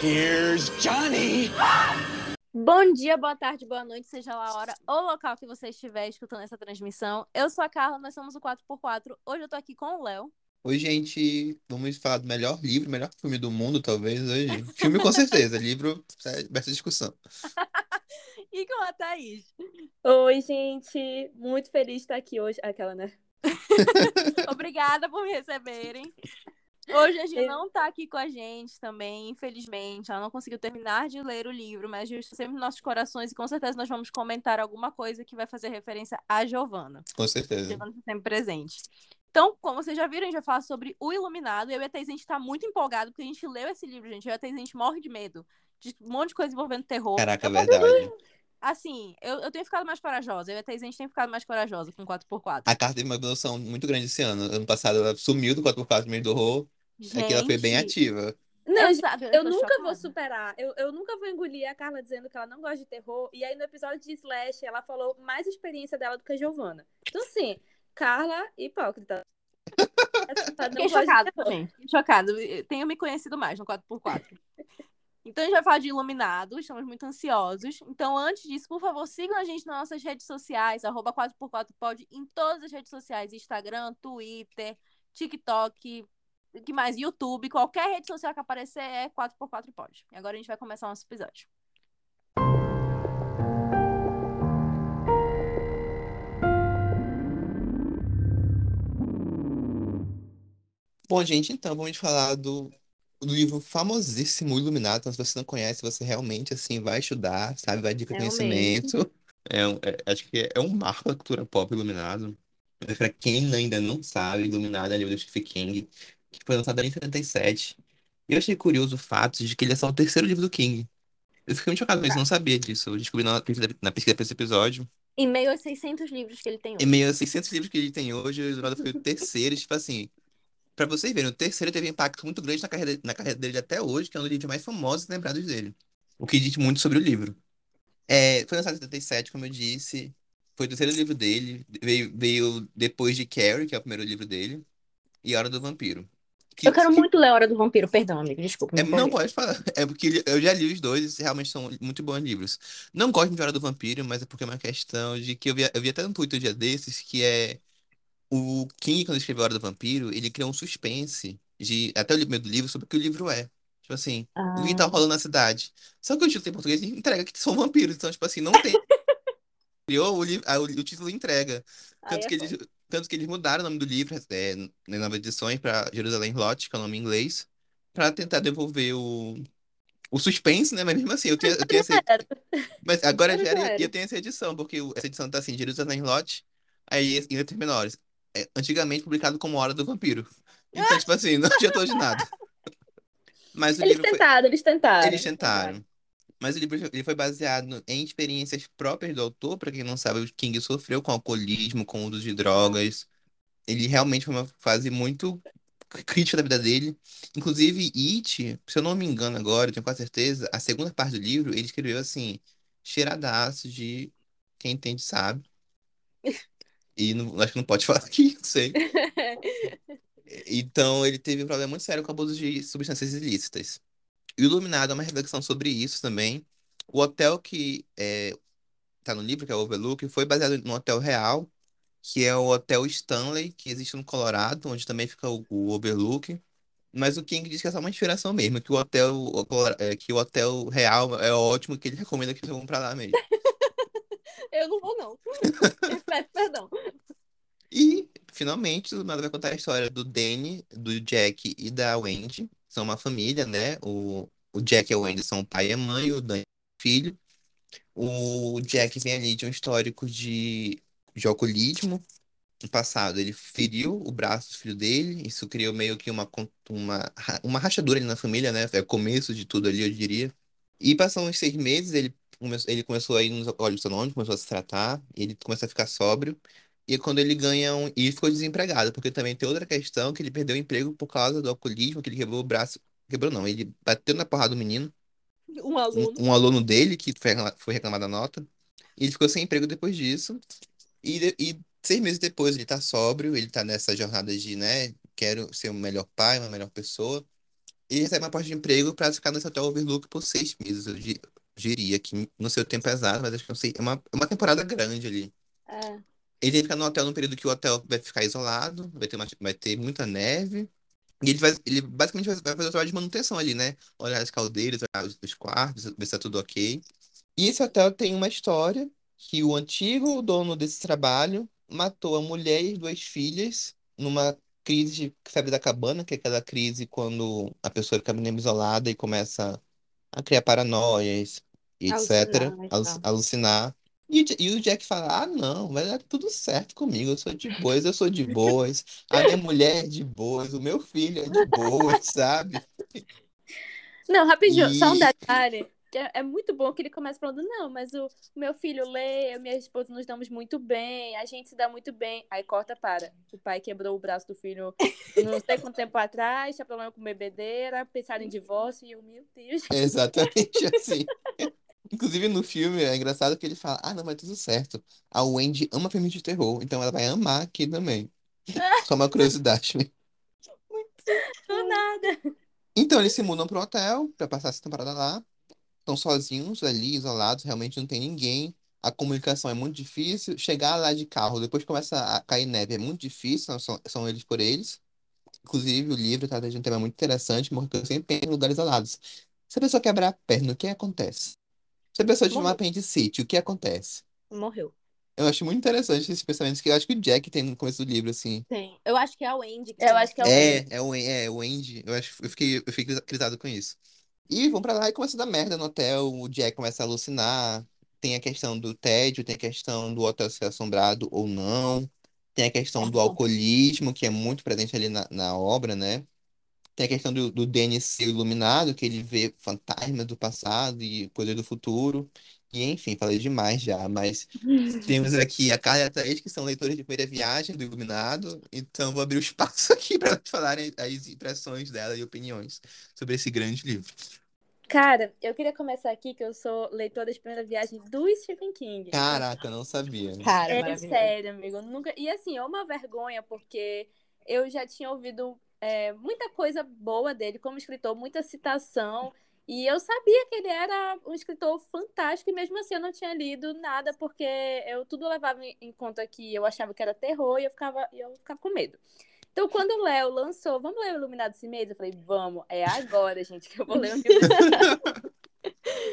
Here's Johnny! Bom dia, boa tarde, boa noite, seja lá a hora ou local que você estiver escutando essa transmissão. Eu sou a Carla, nós somos o 4x4. Hoje eu tô aqui com o Léo. Oi, gente. Vamos falar do melhor livro, melhor filme do mundo, talvez, hoje. Filme com certeza, livro, é aberta discussão. e com a Thaís. Oi, gente. Muito feliz de estar aqui hoje. Aquela, né? Obrigada por me receberem. Hoje a gente não tá aqui com a gente também, infelizmente. Ela não conseguiu terminar de ler o livro, mas justo sempre nos nossos corações e com certeza nós vamos comentar alguma coisa que vai fazer referência a Giovanna. Com certeza. Giovanna tá sempre presente. Então, como vocês já viram, a gente vai falar sobre O Iluminado. Eu e a Thaís, a gente tá muito empolgado, porque a gente leu esse livro, gente. Eu e a Thaís, a gente morre de medo. De um monte de coisa envolvendo terror. Caraca, é verdade. Assim, eu, eu tenho ficado mais corajosa. Eu e a Thaís, a gente tem ficado mais corajosa com 4x4. A carta teve uma evolução muito grande esse ano. Ano passado ela sumiu do 4x4 no meio do horror. Gente, Aqui ela foi bem ativa. Não, Exato, eu, tô nunca chocada. vou superar. Eu, eu nunca vou engolir a Carla dizendo que ela não gosta de terror. E aí, no episódio de Slash, ela falou mais experiência dela do que a Giovanna. Então, assim, Carla, hipócrita. Fiquei chocada, gente. Fiquei chocada. Tenho me conhecido mais no 4x4. Então a gente vai falar de Iluminado, estamos muito ansiosos. Então, antes disso, por favor, sigam a gente nas nossas redes sociais, arroba 4x4pod, em todas as redes sociais, Instagram, Twitter, TikTok, que mais? YouTube, qualquer rede social que aparecer é 4x4pod. E agora a gente vai começar o nosso episódio. Bom, gente, então vamos falar do, do livro famosíssimo Iluminado. Então, se você não conhece, você realmente assim vai estudar, sabe? Vai adquirir conhecimento. É, um- é- acho que é um marco da cultura pop Iluminado. Para quem ainda não sabe, Iluminado é um livro do Stephen King, que foi lançado em 77. E eu achei curioso o fato de que ele é só o terceiro livro do King. Eu fiquei muito chocado isso, eu não sabia disso. Eu descobri na pesquisa, na pesquisa para esse episódio. Em meio aos 600 livros que ele tem Em hoje. meio a 600 livros que ele tem hoje, o Iluminado foi o terceiro. Tipo assim, pra vocês verem, o terceiro teve um impacto muito grande na carreira, na carreira dele até hoje, que é um dos livros mais famosos e lembrados dele. O que diz muito sobre o livro. É, foi lançado em 77, como eu disse. Foi o terceiro livro dele. Veio, veio depois de Carrie, que é o primeiro livro dele. E Hora do Vampiro. Que- Eu quero muito ler Hora do Vampiro, perdão, amigo, desculpa. é, não pode falar. É porque ele- eu já li os dois e realmente são muito bons livros. Não gosto de Hora do Vampiro, mas é porque é uma questão de que eu vi, eu vi até no Twitter um dia desses que é o King, quando escreveu Hora do Vampiro, ele criou um suspense de até o primeiro do livro sobre o que o livro é. Tipo assim, o que tá Ah. rolando na cidade. Só que o título em português entrega que são vampiros, então, tipo assim, não tem. Criou o livro, ah, o, o título entrega. Tanto é que eles, tanto que eles mudaram o nome do livro é, nas novas edições para Jerusalém Lot, que é o nome em inglês, para tentar devolver o, o suspense, né? Mas mesmo assim, eu tenho, eu tenho essa, mas agora já era, eu tenho essa edição, porque essa edição tá assim, Jerusalém Lot, aí em letras menores. É, antigamente publicado como Hora do Vampiro. Então, tipo assim, não adiantou de nada. Mas Eles livro foi, tentaram, eles tentaram. eles tentaram. Mas o livro ele foi baseado em experiências próprias do autor. Para quem não sabe, o King sofreu com alcoolismo, com uso de drogas. Ele realmente foi uma fase muito crítica da vida dele. Inclusive, It, se eu não me engano agora, eu tenho quase certeza, a segunda parte do livro, ele escreveu assim, cheiradaço de quem entende sabe. E não- acho que não pode falar aqui, não sei. Então, ele teve um problema muito sério com o abuso de substâncias ilícitas. Iluminado é uma reflexão sobre isso também. O hotel que é, tá no livro, que é o Overlook, foi baseado num hotel real, que é o Hotel Stanley, que existe no Colorado, onde também fica o, o Overlook. Mas o King diz que é só uma inspiração mesmo, que o hotel, é, que o hotel real é ótimo, que ele recomenda que vão pra lá mesmo. Eu não vou, não. Peço perdão. E, finalmente, o Nada vai contar a história do Danny, do Jack e da Wendy. São uma família, né? O, o Jack e a Wendy são o pai e a mãe, o Danny é o filho. O Jack vem ali de um histórico de, de alcoolismo. No passado, ele feriu o braço do filho dele. Isso criou meio que uma, uma, uma rachadura ali na família, né? É o começo de tudo ali, eu diria. E passaram uns seis meses, ele, come- ele começou a ir nos olhos anônimos, começou a se tratar, e ele começou a ficar sóbrio. E é quando ele ganha um. E ficou desempregado, porque também tem outra questão que ele perdeu o emprego por causa do alcoolismo, que ele quebrou o braço. Quebrou não, ele bateu na porrada do menino, Um um, aluno. um aluno dele, que foi, recla- foi reclamar da nota. E ele ficou sem emprego depois disso. E, e seis meses depois ele tá sóbrio, ele tá nessa jornada de, né, quero ser um melhor pai, uma melhor pessoa. ele recebe uma proposta de emprego pra ficar nesse hotel Overlook por seis meses. Eu di- diria que não sei o tempo exato, mas acho que não sei. É uma, é uma temporada grande ali. É. Ele tem que ficar no hotel no período que o hotel vai ficar isolado, vai ter, uma- vai ter muita neve. E ele, vai, ele basicamente vai fazer o trabalho de manutenção ali, né? Olhar as caldeiras, olhar os, os quartos, ver se tá tudo ok. E esse hotel tem uma história que o antigo dono desse trabalho matou a mulher e as duas filhas numa crise de febre da cabana, que é aquela crise quando a pessoa fica mesmo isolada e começa a criar paranoias, e etc., Alucinar alucinar. E, e o Jack fala: Ah, não, vai dar tudo certo comigo. Eu sou de boas, eu sou de boas. A minha mulher é de boas, o meu filho é de boas, sabe? Não, rapidinho, só um E- detalhe. É é muito bom que ele começa falando, não, mas o meu filho lê, eu e minha esposa nos damos muito bem, a gente se dá muito bem. Aí corta para. O pai quebrou o braço do filho não sei quanto tempo atrás, tinha problema com bebedeira, pensaram em divórcio, e eu, meu Deus. Exatamente assim. Inclusive no filme é engraçado que ele fala: Ah, não, mas tudo certo. A Wendy ama filme de terror, então ela vai amar aqui também. Só uma curiosidade. Do nada. Então eles se mudam pro hotel pra passar essa temporada lá. Estão sozinhos ali, isolados, realmente não tem ninguém. A comunicação é muito difícil. Chegar lá de carro, depois começa a cair neve, é muito difícil, são, são eles por eles. Inclusive, o livro trata de um tema muito interessante, porque eu sempre penso em lugares isolados. Se a pessoa quebrar a perna, o que acontece? Se a pessoa tiver uma Morreu. apendicite, o que acontece? Morreu. Eu acho muito interessante esses pensamentos que eu acho que o Jack tem no começo do livro, assim. Tem. Eu acho que é a Wendy. que Eu acho que é o É, é o, é, o Andy. Eu acho, eu fiquei, eu fiquei crisado com isso. E vão pra lá e começa a dar merda no hotel. O Jack começa a alucinar. Tem a questão do tédio, tem a questão do hotel ser assombrado ou não. Tem a questão do alcoolismo, que é muito presente ali na, na obra, né? Tem a questão do, do Danny ser iluminado, que ele vê fantasmas do passado e coisas do futuro. E enfim, falei demais já, mas temos aqui a Carla e a Thaís, que são leitores de primeira viagem do Iluminado, então vou abrir o espaço aqui para elas falarem as impressões dela e opiniões sobre esse grande livro. Cara, eu queria começar aqui que eu sou leitora de primeira viagem do Stephen King. Caraca, eu não sabia. Cara, É sério, amigo. Nunca... E assim, é uma vergonha, porque eu já tinha ouvido é, muita coisa boa dele como escritor, muita citação. E eu sabia que ele era um escritor fantástico, e mesmo assim eu não tinha lido nada, porque eu tudo levava em conta que eu achava que era terror e eu ficava, eu ficava com medo. Então, quando o Léo lançou, vamos ler o Iluminado esse mês? Eu falei, vamos, é agora, gente, que eu vou ler livro.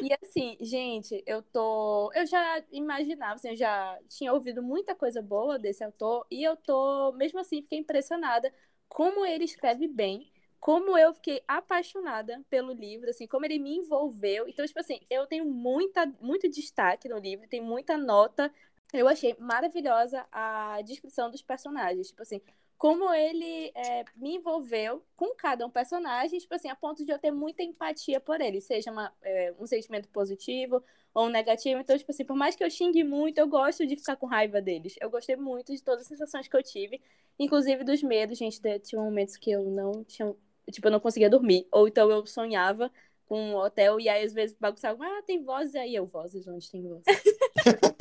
E assim, gente, eu tô. Eu já imaginava, assim, eu já tinha ouvido muita coisa boa desse autor, e eu tô, mesmo assim, fiquei impressionada como ele escreve bem, como eu fiquei apaixonada pelo livro, assim, como ele me envolveu. Então, tipo assim, eu tenho muita, muito destaque no livro, tem muita nota. Eu achei maravilhosa a descrição dos personagens. Tipo assim, como ele é, me envolveu com cada um personagem, tipo assim, a ponto de eu ter muita empatia por ele, seja uma, é, um sentimento positivo ou um negativo. Então, tipo assim, por mais que eu xingue muito, eu gosto de ficar com raiva deles. Eu gostei muito de todas as sensações que eu tive, inclusive dos medos, gente. Tinha momentos que eu não tinha, tipo, eu não conseguia dormir, ou então eu sonhava com um hotel e aí às vezes bagunçava, ah, tem vozes aí, eu, vozes, onde tem vozes?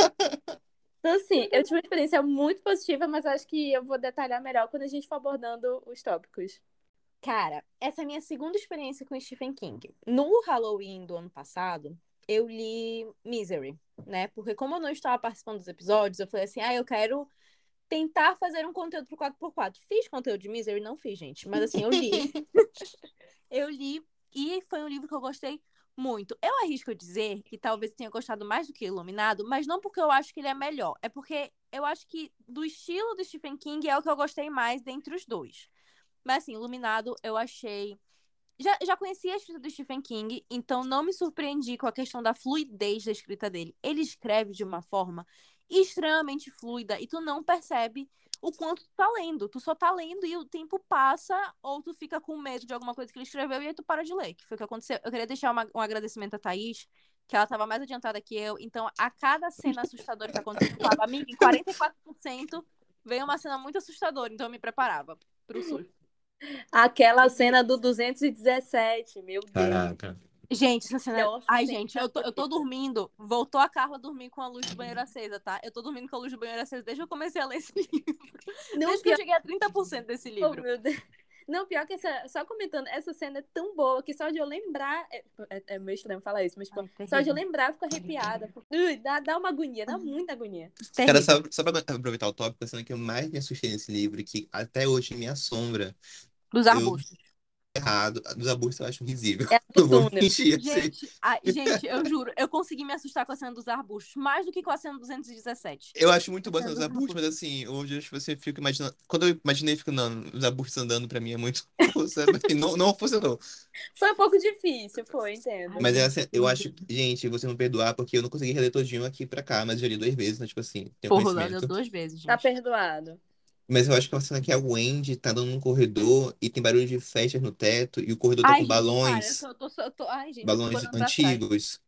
Então, assim, eu tive uma experiência muito positiva, mas acho que eu vou detalhar melhor quando a gente for abordando os tópicos. Cara, essa é a minha segunda experiência com Stephen King. No Halloween do ano passado, eu li Misery, né? Porque como eu não estava participando dos episódios, eu falei assim, ah, eu quero tentar fazer um conteúdo pro 4x4. Fiz conteúdo de Misery? Não fiz, gente. Mas assim, eu li. eu li e foi um livro que eu gostei muito. Eu arrisco dizer que talvez tenha gostado mais do que Iluminado, mas não porque eu acho que ele é melhor. É porque eu acho que do estilo do Stephen King é o que eu gostei mais dentre os dois. Mas assim, Iluminado eu achei. Já, já conhecia a escrita do Stephen King, então não me surpreendi com a questão da fluidez da escrita dele. Ele escreve de uma forma extremamente fluida e tu não percebe o quanto tu tá lendo. Tu só tá lendo e o tempo passa, ou tu fica com medo de alguma coisa que ele escreveu e aí tu para de ler, que foi o que aconteceu. Eu queria deixar uma, um agradecimento a Thaís, que ela tava mais adiantada que eu. Então, a cada cena assustadora que aconteceu, eu falava, amiga, em 44% veio uma cena muito assustadora, então eu me preparava pro susto. Aquela cena do 217, meu Deus. Caraca. Gente, essa cena. Nossa, Ai, gente, eu tô, eu tô dormindo. Voltou a Carla dormir com a luz do banheiro acesa, tá? Eu tô dormindo com a luz do banheiro acesa desde que eu comecei a ler esse livro. Não, Desde que eu cheguei a 30% desse Oh, livro. meu Deus. Não, pior que essa, só comentando, essa cena é tão boa que só de eu lembrar. É, é, é meio estranho falar isso, mas tipo, Ai, só de eu lembrar eu fico arrepiada. Ui, dá, dá uma agonia, dá muita agonia. Cara, só, só pra aproveitar o tópico, a cena que eu mais me assustei nesse livro, que até hoje me assombra, Dos eu arbustos. Errado, a dos arbustos eu acho risível. É Não do vou túnel. mentir, assim. Gente, ai, gente, eu juro, eu consegui me assustar com a cena dos arbustos, mais do que com a cena 217. Eu acho muito boa a Cena dos arbustos, mas assim, hoje assim, eu fico imaginando. Quando eu imaginei, fico, não, os arbustos andando pra mim é muito. Assim, não, não funcionou. Foi um pouco difícil, foi, entendo. Mas é assim, eu acho. Gente, você não perdoar, porque eu não consegui reler todinho aqui pra cá, mas eu li duas vezes, então, tipo assim, tenho Porra, conhecimento. duas vezes, gente. Tá perdoado. Mas eu acho que é uma cena que a Wendy tá andando num corredor e tem barulho de festas no teto e o corredor tá Ai, com gente, balões, para, eu tô, eu tô, eu tô- ai, gente, balões eu tô olhando pra trás. antigos.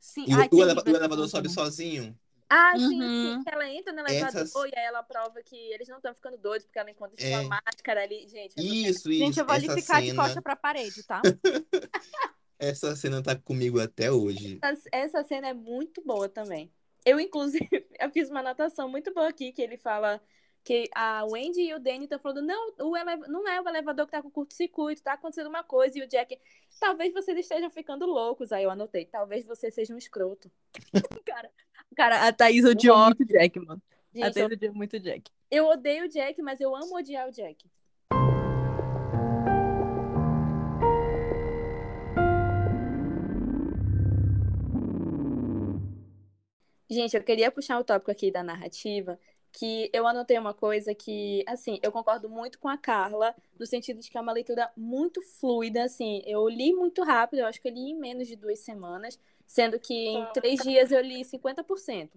Sim, E o, ai, o eleva- o elevador sobe também. sozinho. Ah, sim, Uhum. sim. Que ela entra no elevador Essas- e aí ela prova que eles não estão ficando doidos, porque ela encontra tipo, É. uma máscara ali. Gente, essa cena- Isso, Gente, isso. eu vou ali Essa ficar de cena, costa pra parede, tá? essa cena tá comigo até hoje. essa, essa cena é muito boa também. Eu, inclusive, eu fiz uma anotação muito boa aqui, que ele fala que a Wendy e o Danny estão falando, não, o eleva- não é o elevador que tá com curto-circuito, tá acontecendo uma coisa, e o Jack, talvez vocês estejam ficando loucos. Aí eu anotei, talvez você seja um escroto. Cara, a Thaís odiou muito o Jack, mano. A Gente, Thaís eu, odiou muito o Jack. eu odeio o Jack, mas eu amo odiar o Jack. Gente, eu queria puxar o tópico aqui da narrativa, que eu anotei uma coisa que, assim, eu concordo muito com a Carla, no sentido de que é uma leitura muito fluida, assim, eu li muito rápido, eu acho que eu li em menos de duas semanas, sendo que em três dias eu li 50%.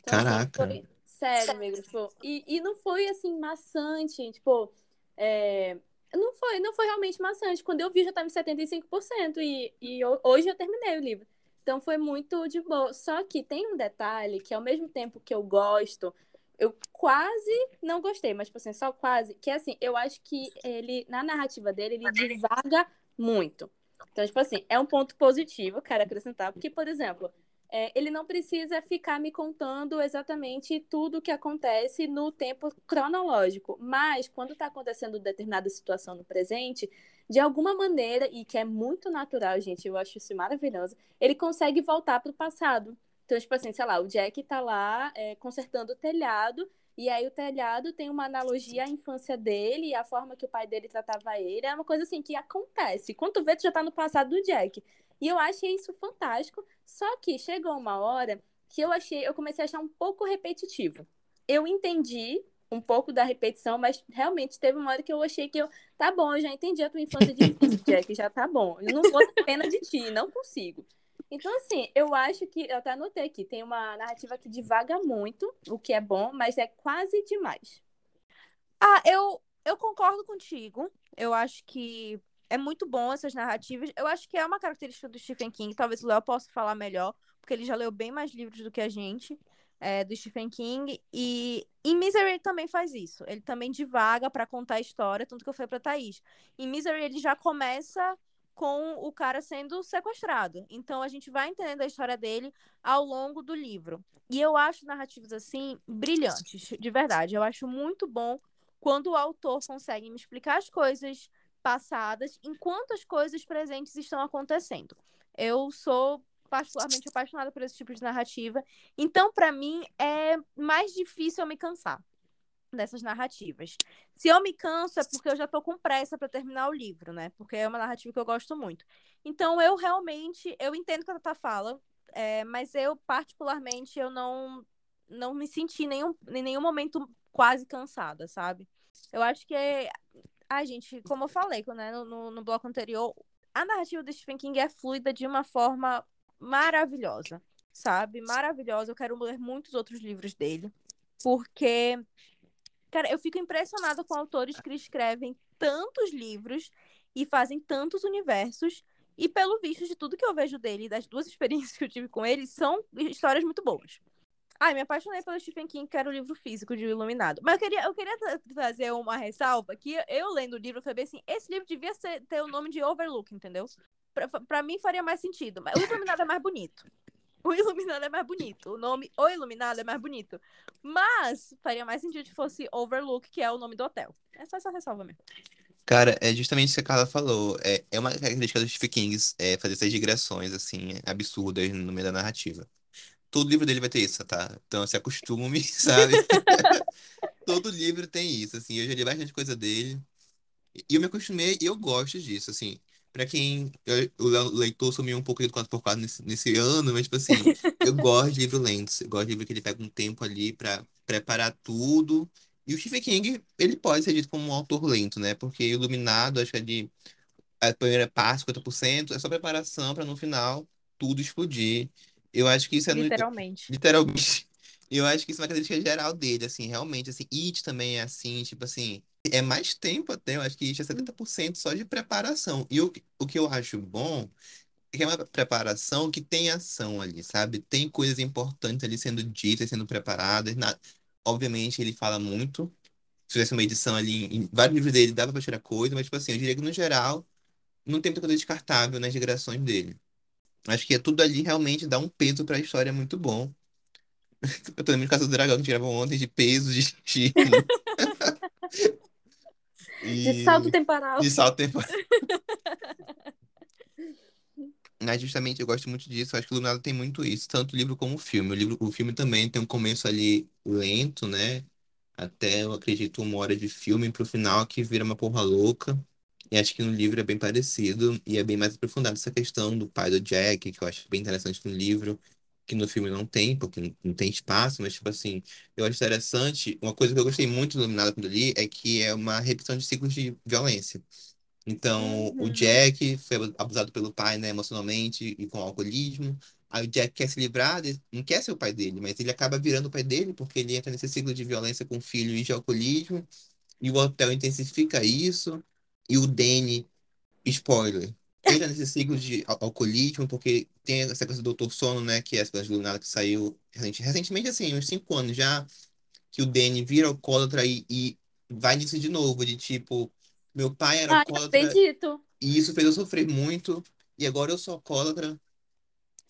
Então, assim, Caraca. foi- sério, amigo, tipo, e, e não foi, assim, maçante, tipo, é, não foi, não foi realmente maçante, quando eu vi já estava em 75%, e, e eu- hoje eu terminei o livro. Então foi muito de boa. Só que tem um detalhe que ao mesmo tempo que eu gosto, eu quase não gostei, mas tipo assim, só quase, que é assim, eu acho que ele, na narrativa dele, ele divaga muito. Então, tipo assim, é um ponto positivo, quero acrescentar, porque, por exemplo, é, ele não precisa ficar me contando exatamente tudo o que acontece no tempo cronológico, mas quando está acontecendo determinada situação no presente, de alguma maneira, e que é muito natural, gente, eu acho isso maravilhoso, ele consegue voltar para o passado. Então, tipo assim, sei lá, o Jack tá lá é, consertando o telhado, e aí o telhado tem uma analogia à infância dele e à forma que o pai dele tratava ele. É uma coisa assim que acontece. Quando tu vê, tu já tá no passado do Jack. E eu achei isso fantástico. Só que chegou uma hora que eu achei, eu comecei a achar um pouco repetitivo. Eu entendi um pouco da repetição, mas realmente teve uma hora que eu achei que eu, tá bom, eu já entendi a tua infância difícil, Jack, já tá bom. Eu não vou ter pena de ti, não consigo. Então, assim, eu acho que, eu até anotei aqui, tem uma narrativa que divaga muito, o que é bom, mas é quase demais. Ah, eu, eu concordo contigo. Eu acho que é muito bom essas narrativas. Eu acho que é uma característica do Stephen King. Talvez o Léo possa falar melhor, porque ele já leu bem mais livros do que a gente, é, do Stephen King. E em Misery ele também faz isso. Ele também divaga pra contar a história, tanto que eu falei pra Thaís. Em Misery ele já começa com o cara sendo sequestrado. Então a gente vai entendendo a história dele ao longo do livro. E eu acho narrativas assim brilhantes, de verdade. Eu acho muito bom quando o autor consegue me explicar as coisas passadas enquanto as coisas presentes estão acontecendo. Eu sou particularmente apaixonada por esse tipo de narrativa, então para mim é mais difícil eu me cansar dessas narrativas. Se eu me canso é porque eu já tô com pressa para terminar o livro, né? Porque é uma narrativa que eu gosto muito. Então eu realmente eu entendo o que a Tata fala, é, mas eu particularmente eu não não me senti nenhum, em nenhum momento quase cansada, sabe? Eu acho que é. Ai, gente, como eu falei né, no, no bloco anterior, a narrativa do Stephen King é fluida de uma forma maravilhosa, sabe? Maravilhosa. Eu quero ler muitos outros livros dele, porque, cara, eu fico impressionada com autores que escrevem tantos livros e fazem tantos universos. E pelo visto de tudo que eu vejo dele, das duas experiências que eu tive com ele, são histórias muito boas. Ai, me apaixonei pelo Stephen King, que era o livro físico de O Iluminado. Mas eu queria, eu queria tra- trazer uma ressalva que eu lendo o livro, eu falei assim, esse livro devia ser- ter o nome de Overlook, entendeu? Pra, pra mim faria mais sentido. Mas o Iluminado é mais bonito. O Iluminado é mais bonito. O nome O Iluminado é mais bonito. Mas faria mais sentido se fosse Overlook, que é o nome do hotel. É só essa ressalva mesmo. Cara, é justamente isso que a Carla falou. É, é uma característica dos Stephen é, fazer essas digressões, assim, absurdas no meio da narrativa. Todo livro dele vai ter isso, tá? Então se acostume, sabe? Todo livro tem isso, assim. Eu já li bastante coisa dele. E eu me acostumei e eu gosto disso, assim. Pra quem. eu- o leitor sumiu um pouco do 4x4 nesse, nesse ano, mas, tipo assim, eu gosto de livro lento. Eu gosto de livro que ele pega um tempo ali pra preparar tudo. E o Stephen King, ele pode ser dito como um autor lento, né? Porque Iluminado, acho que ali a primeira parte, 50%, é só preparação pra no final tudo explodir. Eu acho que isso é no- Literalmente. Eu acho que isso é uma característica geral dele, assim, realmente, assim, It também é assim, tipo assim, é mais tempo até, eu acho que It é 70% só de preparação. E o, o que eu acho bom é que é uma preparação que tem ação ali, sabe? Tem coisas importantes ali sendo ditas, sendo preparadas. Na... Obviamente, ele fala muito. Se tivesse uma edição ali, em vários livros dele, dava pra tirar coisa, mas, tipo assim, eu diria que, no geral, não tem muita coisa descartável nas digressões dele. Acho que é tudo ali realmente dá um peso pra história muito bom. Eu tô lembrando do caso do dragão que tiravam ontem de peso, de destino. De salto E temporal. de salto temporal. Mas justamente eu gosto muito disso. Eu acho que o Iluminado tem muito isso, tanto o livro como o filme. O livro, o filme também tem um começo ali lento, né? Até, eu acredito, uma hora de filme pro final que vira uma porra louca. E acho que no livro é bem parecido e é bem mais aprofundado essa questão do pai do Jack, que eu acho bem interessante no livro, que no filme não tem, porque não tem espaço, mas, tipo assim, eu acho interessante. Uma coisa que eu gostei muito do Iluminado quando li é que é uma repetição de ciclos de violência. Então, o Uhum. Jack foi abu- abusado pelo pai, né, emocionalmente e com alcoolismo. Aí o Jack quer se livrar, não quer ser o pai dele, mas ele acaba virando o pai dele porque ele entra nesse ciclo de violência com o filho e de alcoolismo. E o hotel intensifica isso. E o Danny, spoiler, entra nesse ciclo de al- alcoolismo porque tem essa coisa do Doutor Sono, né, que é essa do Iluminado que saiu recente- recentemente, assim, uns cinco anos já, que o Danny vira alcoólatra e, e vai nisso de novo, de tipo, meu pai era Ah, alcoólatra acredito. e isso fez eu sofrer muito. E agora eu sou alcoólatra.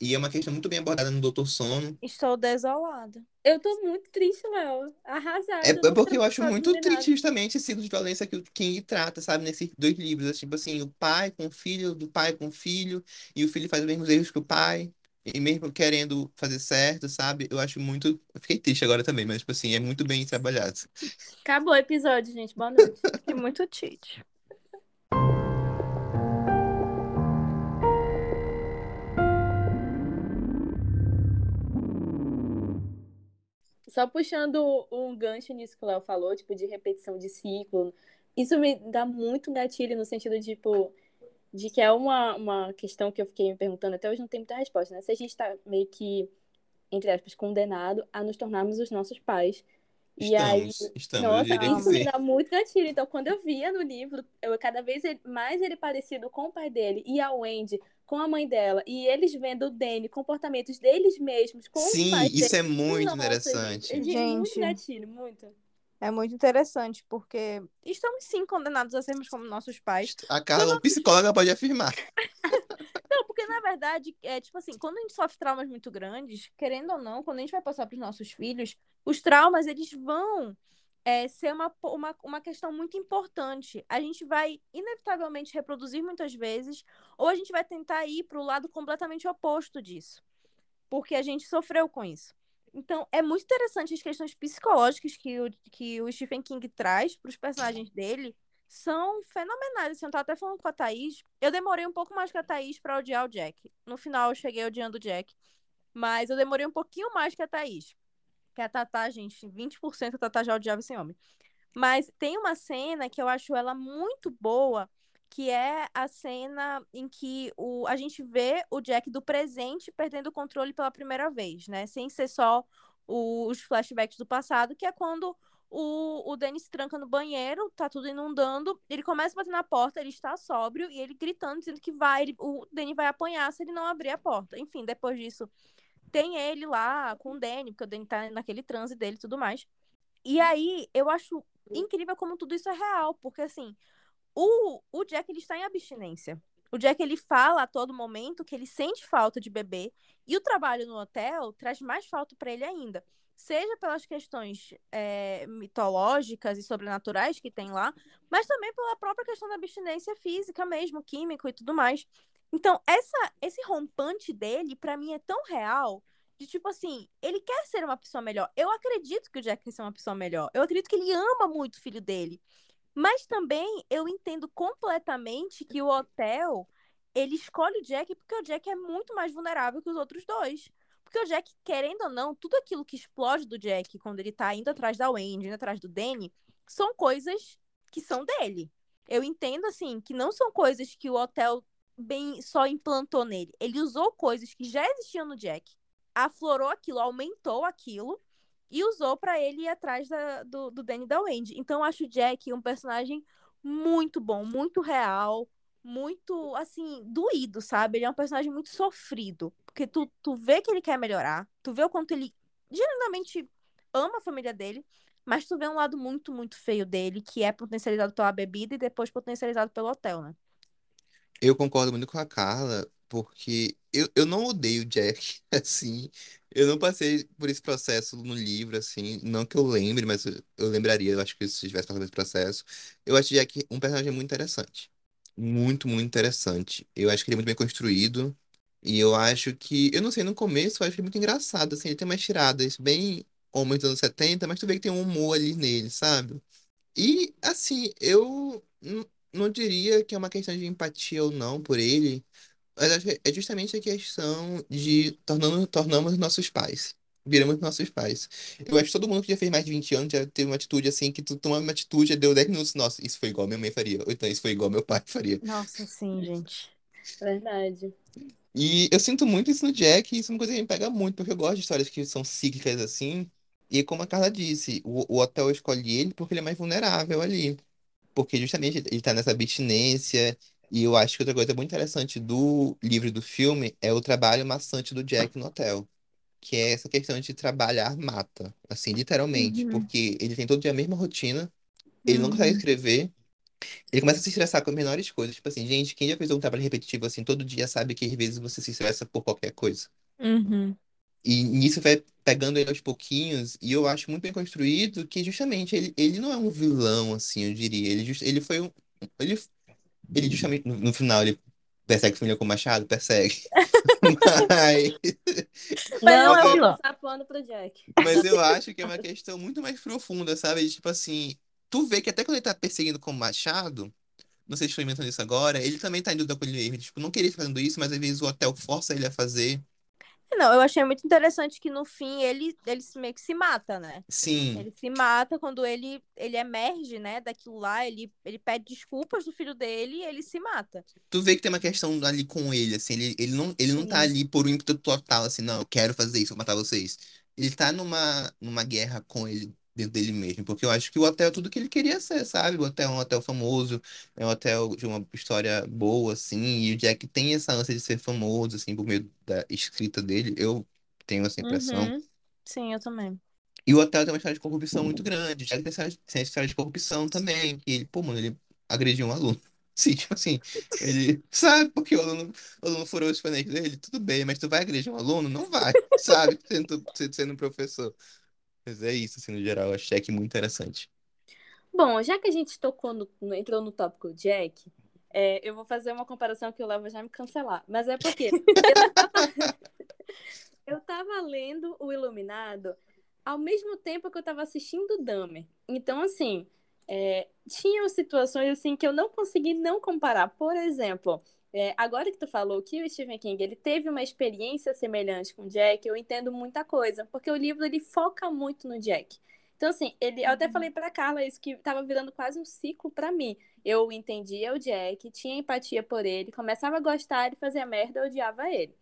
E é uma questão muito bem abordada no Doutor Sono. Estou desolada. Eu tô muito triste, Léo. Arrasada. É, é porque eu acho muito nada. triste justamente esse ciclo de violência que o King trata, sabe? Nesses dois livros. É Tipo assim, o pai com o filho, do pai com o filho. E o filho faz os mesmos erros que o pai. E mesmo querendo fazer certo, sabe? Eu acho muito... Eu fiquei triste agora também, mas, tipo assim, é muito bem trabalhado. Acabou o episódio, gente. Boa noite. E muito Tite. Só puxando um gancho nisso que o Léo falou, tipo, de repetição de ciclo. Isso me dá muito gatilho no sentido de, tipo, de que é uma, uma questão que eu fiquei me perguntando, até hoje não tem muita resposta, né? Se a gente tá meio que, entre aspas, condenado a nos tornarmos os nossos pais. E aí, Estamos, nossa, isso me sim. dá muito gatilho. Então, quando eu via no livro, eu cada vez mais ele parecido com o pai dele e a Wendy com a mãe dela, e eles vendo o Danny, comportamentos deles mesmos com os Sim, pais isso é deles. muito Nossa, interessante. gente, é muito Gente. gatilho, muito. É muito interessante, porque estamos sim condenados a sermos como nossos pais. A Carla, um psicóloga, pode afirmar. Não, porque na verdade, é tipo assim, quando a gente sofre traumas muito grandes, querendo ou não, quando a gente vai passar para os nossos filhos, os traumas eles vão é, ser uma, uma, uma questão muito importante. A gente vai inevitavelmente reproduzir muitas vezes, ou a gente vai tentar ir para o lado completamente oposto disso, porque a gente sofreu com isso. Então, é muito interessante as questões psicológicas que o, que o Stephen King traz para os personagens dele. São fenomenais. Assim, eu tava até falando com a Thaís. Eu demorei um pouco mais que a Thaís para odiar o Jack. No final, eu cheguei odiando o Jack. Mas eu demorei um pouquinho mais que a Thaís. Que a Tatá, gente, 20% a Tatá já odiava esse homem. Mas tem uma cena que eu acho ela muito boa, que é a cena em que o, a gente vê o Jack do presente perdendo o controle pela primeira vez, né? Sem ser só os flashbacks do passado, que é quando o, o Danny se tranca no banheiro, tá tudo inundando, ele começa a bater na porta, ele está sóbrio, e ele gritando, dizendo que vai, ele- o Danny vai apanhar se ele não abrir a porta. Enfim, depois disso, tem ele lá com o Danny, porque o Danny tá naquele transe dele e tudo mais. E aí, eu acho incrível como tudo isso é real, porque assim, o, o Jack ele está em abstinência. O Jack ele fala a todo momento que ele sente falta de beber e o trabalho no hotel traz mais falta para ele ainda. seja pelas questões é, mitológicas e sobrenaturais que tem lá, mas também pela própria questão da abstinência física mesmo, químico e tudo mais. Então, essa, esse rompante dele, para mim, é tão real de tipo assim, ele quer ser uma pessoa melhor. Eu acredito que o Jack quer ser uma pessoa melhor. Eu acredito que ele ama muito o filho dele. Mas também eu entendo completamente que o hotel ele escolhe o Jack porque o Jack é muito mais vulnerável que os outros dois. Porque o Jack, querendo ou não, tudo aquilo que explode do Jack quando ele tá indo atrás da Wendy, indo atrás do Danny, são coisas que são dele. Eu entendo, assim, que não são coisas que o hotel bem só implantou nele. Ele usou coisas que já existiam no Jack aflorou aquilo, aumentou aquilo e usou para ele ir atrás da, do, do Danny da Wendy. Então eu acho o Jack um personagem muito bom, muito real, muito, assim, doído, sabe? Ele é um personagem muito sofrido. Porque tu, tu vê que ele quer melhorar, tu vê o quanto ele genuinamente ama a família dele, mas tu vê um lado muito, muito feio dele, que é potencializado pela bebida e depois potencializado pelo hotel, né? Eu concordo muito com a Carla, porque eu, eu não odeio Jack, assim. Eu não passei por esse processo no livro, assim. Não que eu lembre, mas eu, eu lembraria, eu acho que se tivesse passado por esse processo. Eu acho Jack um personagem muito interessante. Muito, muito interessante. Eu acho que ele é muito bem construído. E eu acho que, eu não sei, no começo eu acho que é muito engraçado, assim. Ele tem umas tiradas bem homens dos anos 70, mas tu vê que tem um humor ali nele, sabe? E, assim, eu não diria que é uma questão de empatia ou não por ele, mas acho que é justamente a questão de tornando, tornamos nossos pais. Viramos nossos pais. Eu acho que todo mundo que já fez mais de 20 anos já teve uma atitude assim, que tu toma uma atitude, já deu 10 minutos. Nossa, isso foi igual minha mãe faria. Ou então, isso foi igual meu pai faria. Nossa, sim, gente. Verdade. E eu sinto muito isso no Jack, e isso é uma coisa que me pega muito, porque eu gosto de histórias que são cíclicas assim. E como a Carla disse, o, o hotel escolhe ele porque ele é mais vulnerável ali. Porque justamente ele tá nessa abstinência, e eu acho que outra coisa muito interessante do livro e do filme é o trabalho maçante do Jack no hotel. Que é essa questão de trabalhar mata, assim, literalmente. Uhum. Porque ele tem todo dia a mesma rotina, ele não consegue Uhum. escrever, ele começa a se estressar com as menores coisas. Tipo assim, gente, quem já fez um trabalho repetitivo assim todo dia sabe que às vezes você se estressa por qualquer coisa. Uhum. E nisso vai pegando ele aos pouquinhos, e eu acho muito bem construído que justamente ele, ele não é um vilão, assim, eu diria. Ele, just, ele foi um. Ele, ele justamente, no, no final, ele persegue a família com o machado? Persegue. Mas, Não, é vilão. Pro Jack. mas eu acho que é uma questão muito mais profunda, sabe? Tipo assim, tu vê que até quando ele tá perseguindo com o machado, não sei se estou inventando isso agora, ele também tá com ele mesmo. Tipo, não queria estar fazendo isso, mas às vezes o hotel força ele a fazer. Não, eu achei muito interessante que no fim ele, ele meio que se mata, né? Sim. Ele se mata quando ele, ele emerge, né, daquilo lá, ele, ele pede desculpas do filho dele e ele se mata. Tu vê que tem uma questão ali com ele, assim, ele, ele não, ele não tá ali por um ímpeto total, assim, não, eu quero fazer isso, vou matar vocês. Ele tá numa, numa guerra com ele, dentro dele mesmo, porque eu acho que o hotel é tudo que ele queria ser, sabe? O hotel é um hotel famoso, é um hotel de uma história boa, assim, e o Jack tem essa ânsia de ser famoso, assim, por meio da escrita dele, eu tenho essa impressão. Uhum. Sim, eu também. E o hotel tem uma história de corrupção muito grande. O Jack tem essa, tem essa história de corrupção também. Que ele, pô, mano, ele agrediu um aluno. Sim, tipo assim, ele sabe porque o aluno, o aluno furou os pneus dele, tudo bem, mas tu vai agredir um aluno? Não vai, sabe? Sendo, sendo professor. Mas é isso, assim, no geral, acho Jack muito interessante. Bom, já que a gente tocou no, entrou no tópico Jack, é, eu vou fazer uma comparação que o Léo vai já me cancelar. Mas é porque eu tava, eu tava lendo o Iluminado ao mesmo tempo que eu tava assistindo o Dahmer. Então, assim, é, tinham situações assim que eu não consegui não comparar. Por exemplo, é, agora que tu falou que o Stephen King ele teve uma experiência semelhante com o Jack, eu entendo muita coisa, porque o livro ele foca muito no Jack. Então, assim, ele, eu até falei pra Carla isso que tava virando quase um ciclo pra mim. Eu entendia o Jack, tinha empatia por ele, começava a gostar, ele fazia merda, eu odiava ele.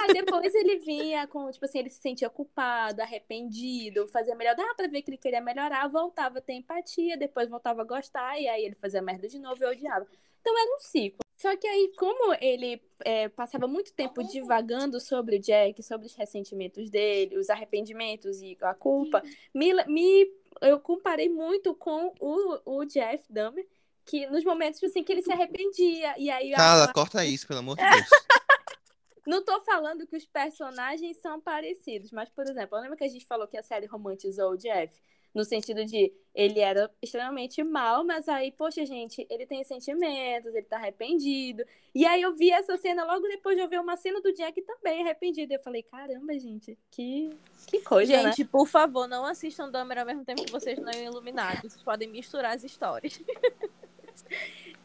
Aí depois ele vinha com, tipo assim, ele se sentia culpado, arrependido, fazia melhor, dava pra ver que ele queria melhorar, voltava a ter empatia, depois voltava a gostar, e aí ele fazia merda de novo e eu odiava. Então era um ciclo. Só que aí, como ele é, passava muito tempo divagando sobre o Jack, sobre os ressentimentos dele, os arrependimentos e a culpa, me, me eu comparei muito com o, o Jeff Dahmer, que nos momentos assim que ele se arrependia e aí a- Cala, corta isso, pelo amor de Deus. não tô falando que os personagens são parecidos, mas, por exemplo, lembra que a gente falou que a série romantizou o Jeff? No sentido de ele era extremamente mal, mas aí, poxa, gente, ele tem sentimentos, ele tá arrependido. E aí eu vi essa cena logo depois de eu ver uma cena do Jack também arrependido. Eu falei, caramba, gente, que, que coisa, né? Gente, por favor, não assistam Dahmer ao mesmo tempo que vocês não iluminados. Vocês podem misturar as histórias.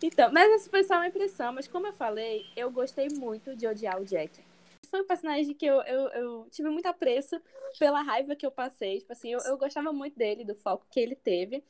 Então, mas essa foi só uma impressão. Mas como eu falei, eu gostei muito de odiar o Jack. Foi um personagem que eu, eu, eu tive muito apreço pela raiva que eu passei. Tipo assim, eu, eu gostava muito dele, do foco que ele teve.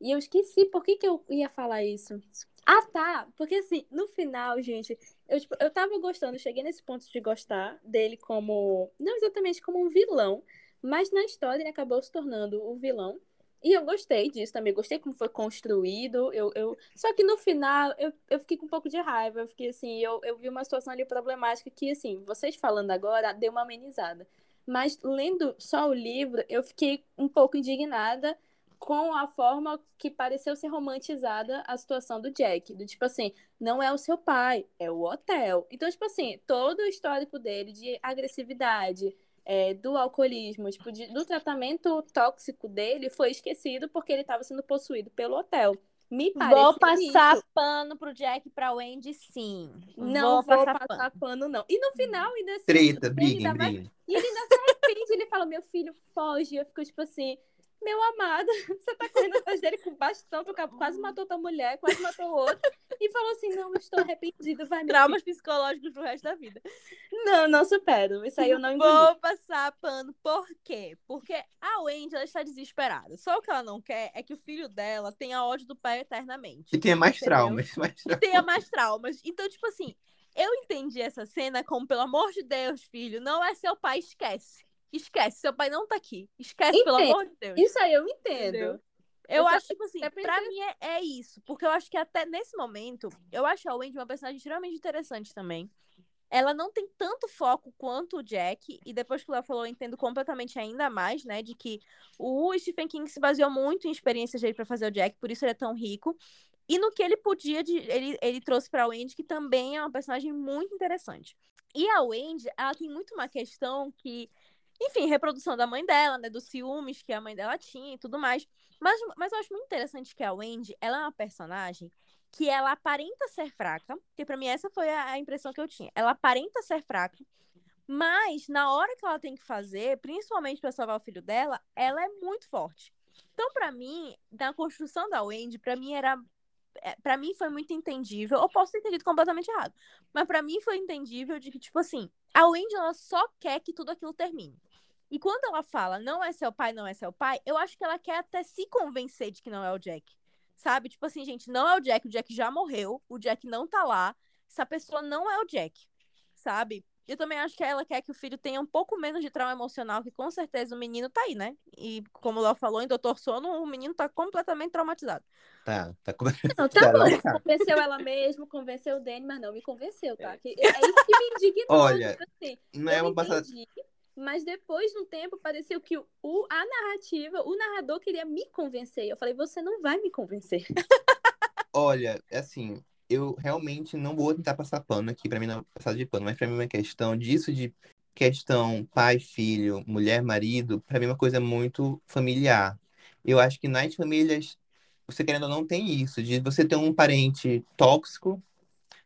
E eu esqueci por que, que eu ia falar isso. Ah, tá. Porque assim, no final, gente, eu, tipo, eu tava gostando, cheguei nesse ponto de gostar dele como. Não exatamente como um vilão, mas na história ele acabou se tornando o vilão. E eu gostei disso também, gostei como foi construído. Eu, eu... Só que no final eu, eu fiquei com um pouco de raiva. Eu fiquei assim, eu, eu vi uma situação ali problemática que, assim, vocês falando agora, deu uma amenizada. Mas lendo só o livro, eu fiquei um pouco indignada com a forma que pareceu ser romantizada a situação do Jack. Do tipo assim, não é o seu pai, é o hotel. Então, tipo assim, todo o histórico dele de agressividade, é, do alcoolismo, tipo, de, do tratamento tóxico dele foi esquecido porque ele estava sendo possuído pelo hotel. Me parece Vou passar isso. pano pro Jack e pra Wendy, sim. Não vou, vou passar, passar, pano. não. E no final, ainda assim, Treta, ele briguem, ainda vai- briguem. E ele ainda se arrepende, ele fala, meu filho, foge. Eu fico tipo assim, meu amado, você tá correndo atrás dele com bastão, porque quase matou tua mulher, quase matou o outro. E falou assim, não, estou arrependido, vai, meu Traumas psicológicos pro resto da vida. Não, não supero. Isso aí eu não engoli. Vou passar pano. Por quê? Porque a Wendy, ela está desesperada. Só o que ela não quer é que o filho dela tenha ódio do pai eternamente. E tenha mais Entendeu? traumas. Mais traumas. tenha mais traumas. Então, tipo assim, eu entendi essa cena como, pelo amor de Deus, filho, não é seu pai, esquece. Esquece, seu pai não tá aqui. Esquece, pelo Entendo. amor de Deus. Isso aí eu entendo. Entendeu? Eu Eu acho, tipo assim, pensei- pra mim é, é isso. Porque eu acho que até nesse momento, eu acho a Wendy uma personagem extremamente interessante também. Ela não tem tanto foco quanto o Jack, e depois que o Léo falou, eu entendo completamente ainda mais, né? De que o Stephen King se baseou muito em experiências dele pra fazer o Jack, por isso ele é tão rico. E no que ele podia, de, ele, ele trouxe pra Wendy, que também é uma personagem muito interessante. E a Wendy, ela tem muito uma questão que, enfim, reprodução da mãe dela, né? Dos ciúmes que a mãe dela tinha e tudo mais. Mas, mas eu acho muito interessante que a Wendy, ela é uma personagem que ela aparenta ser fraca, porque pra mim essa foi a, impressão que eu tinha. Ela aparenta ser fraca, mas na hora que ela tem que fazer, principalmente pra salvar o filho dela, ela é muito forte. Então, pra mim, na construção da Wendy, pra mim era é, para mim foi muito entendível. Eu posso ter entendido completamente errado, mas pra mim foi entendível de que tipo assim, a Wendy ela só quer que tudo aquilo termine. E quando ela fala não é seu pai, não é seu pai, eu acho que ela quer até se convencer de que não é o Jack. Sabe? Tipo assim, gente, não é o Jack, o Jack já morreu, o Jack não tá lá, essa pessoa não é o Jack. Sabe? Eu também acho que ela quer que o filho tenha um pouco menos de trauma emocional, que com certeza o menino tá aí, né? E como o Léo falou, em Doutor Sono, o menino tá completamente traumatizado. Tá, tá com... Não, tá Tá, bom. tá. Convenceu ela mesmo, convenceu o Danny, mas não me convenceu, tá? Que- É isso que me indignou. Olha, assim, Não é uma passada. entendi, mas depois de um tempo pareceu que o, a narrativa, o narrador queria me convencer. Eu falei, você não vai me convencer. Olha, é assim, eu realmente não vou tentar passar pano aqui, pra mim não passar de pano, mas pra mim é uma questão disso de questão pai, filho, mulher, marido, pra mim é uma coisa muito familiar. Eu acho que nas famílias, você querendo ou não tem isso, de você ter um parente tóxico,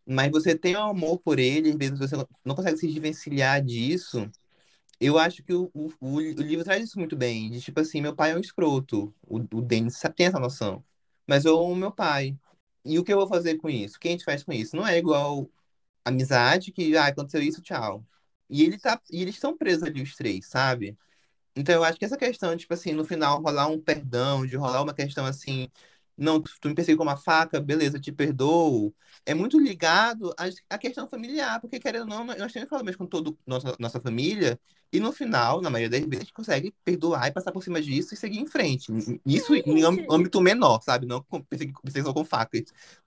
mas você tem um amor por ele, às vezes você não consegue se desvencilhar disso. Eu acho que o, o, o livro traz isso muito bem, de tipo assim, meu pai é um escroto, o, o Denis tem essa noção, mas eu amo meu pai. E o que eu vou fazer com isso? O que a gente faz com isso? Não é igual amizade que, ah, aconteceu isso, tchau. E ele tá, e eles estão presos ali os três, sabe? Então eu acho que essa questão, tipo assim, no final rolar um perdão, de rolar uma questão assim, não, tu me perseguiu com uma faca, beleza, te perdoo, é muito ligado à, questão familiar, porque querendo ou não, nós temos problemas com toda nossa, nossa família, e no final, na maioria das vezes, a gente consegue perdoar e passar por cima disso e seguir em frente. Isso em âmbito menor, sabe? Não com persegui- perseguição com facas.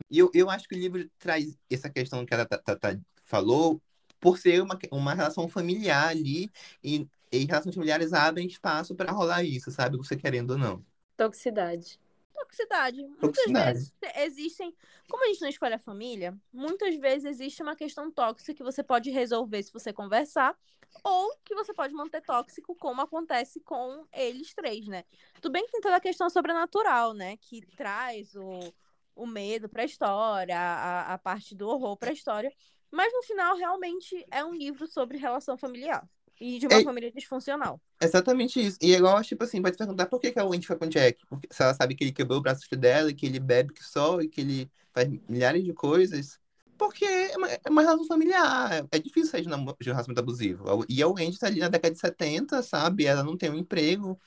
E eu, eu acho que o livro traz essa questão que ela tá- tá- tá- falou por ser uma, uma relação familiar ali, e, e relações familiares abrem espaço para rolar isso, sabe? Você querendo ou não. Toxicidade. Toxicidade. Muitas vezes existem. Como a gente não escolhe a família, muitas vezes existe uma questão tóxica que você pode resolver se você conversar, ou que você pode manter tóxico, como acontece com eles três, né? Tudo bem que tem toda a questão sobrenatural, né? Que traz o, o medo pra história, a, a parte do horror pra história. Mas no final, realmente é um livro sobre relação familiar. E de uma É- família disfuncional. Exatamente isso. E é igual, tipo assim, pode perguntar por que, que a Wendy foi com o Jack. Porque se ela sabe que ele quebrou o braço dela, e que ele bebe que só, e que ele faz milhares de coisas. Porque é uma, é uma relação familiar. É difícil sair de, de um relacionamento abusivo. E a Wendy tá ali na década de 70, sabe? Ela não tem um emprego.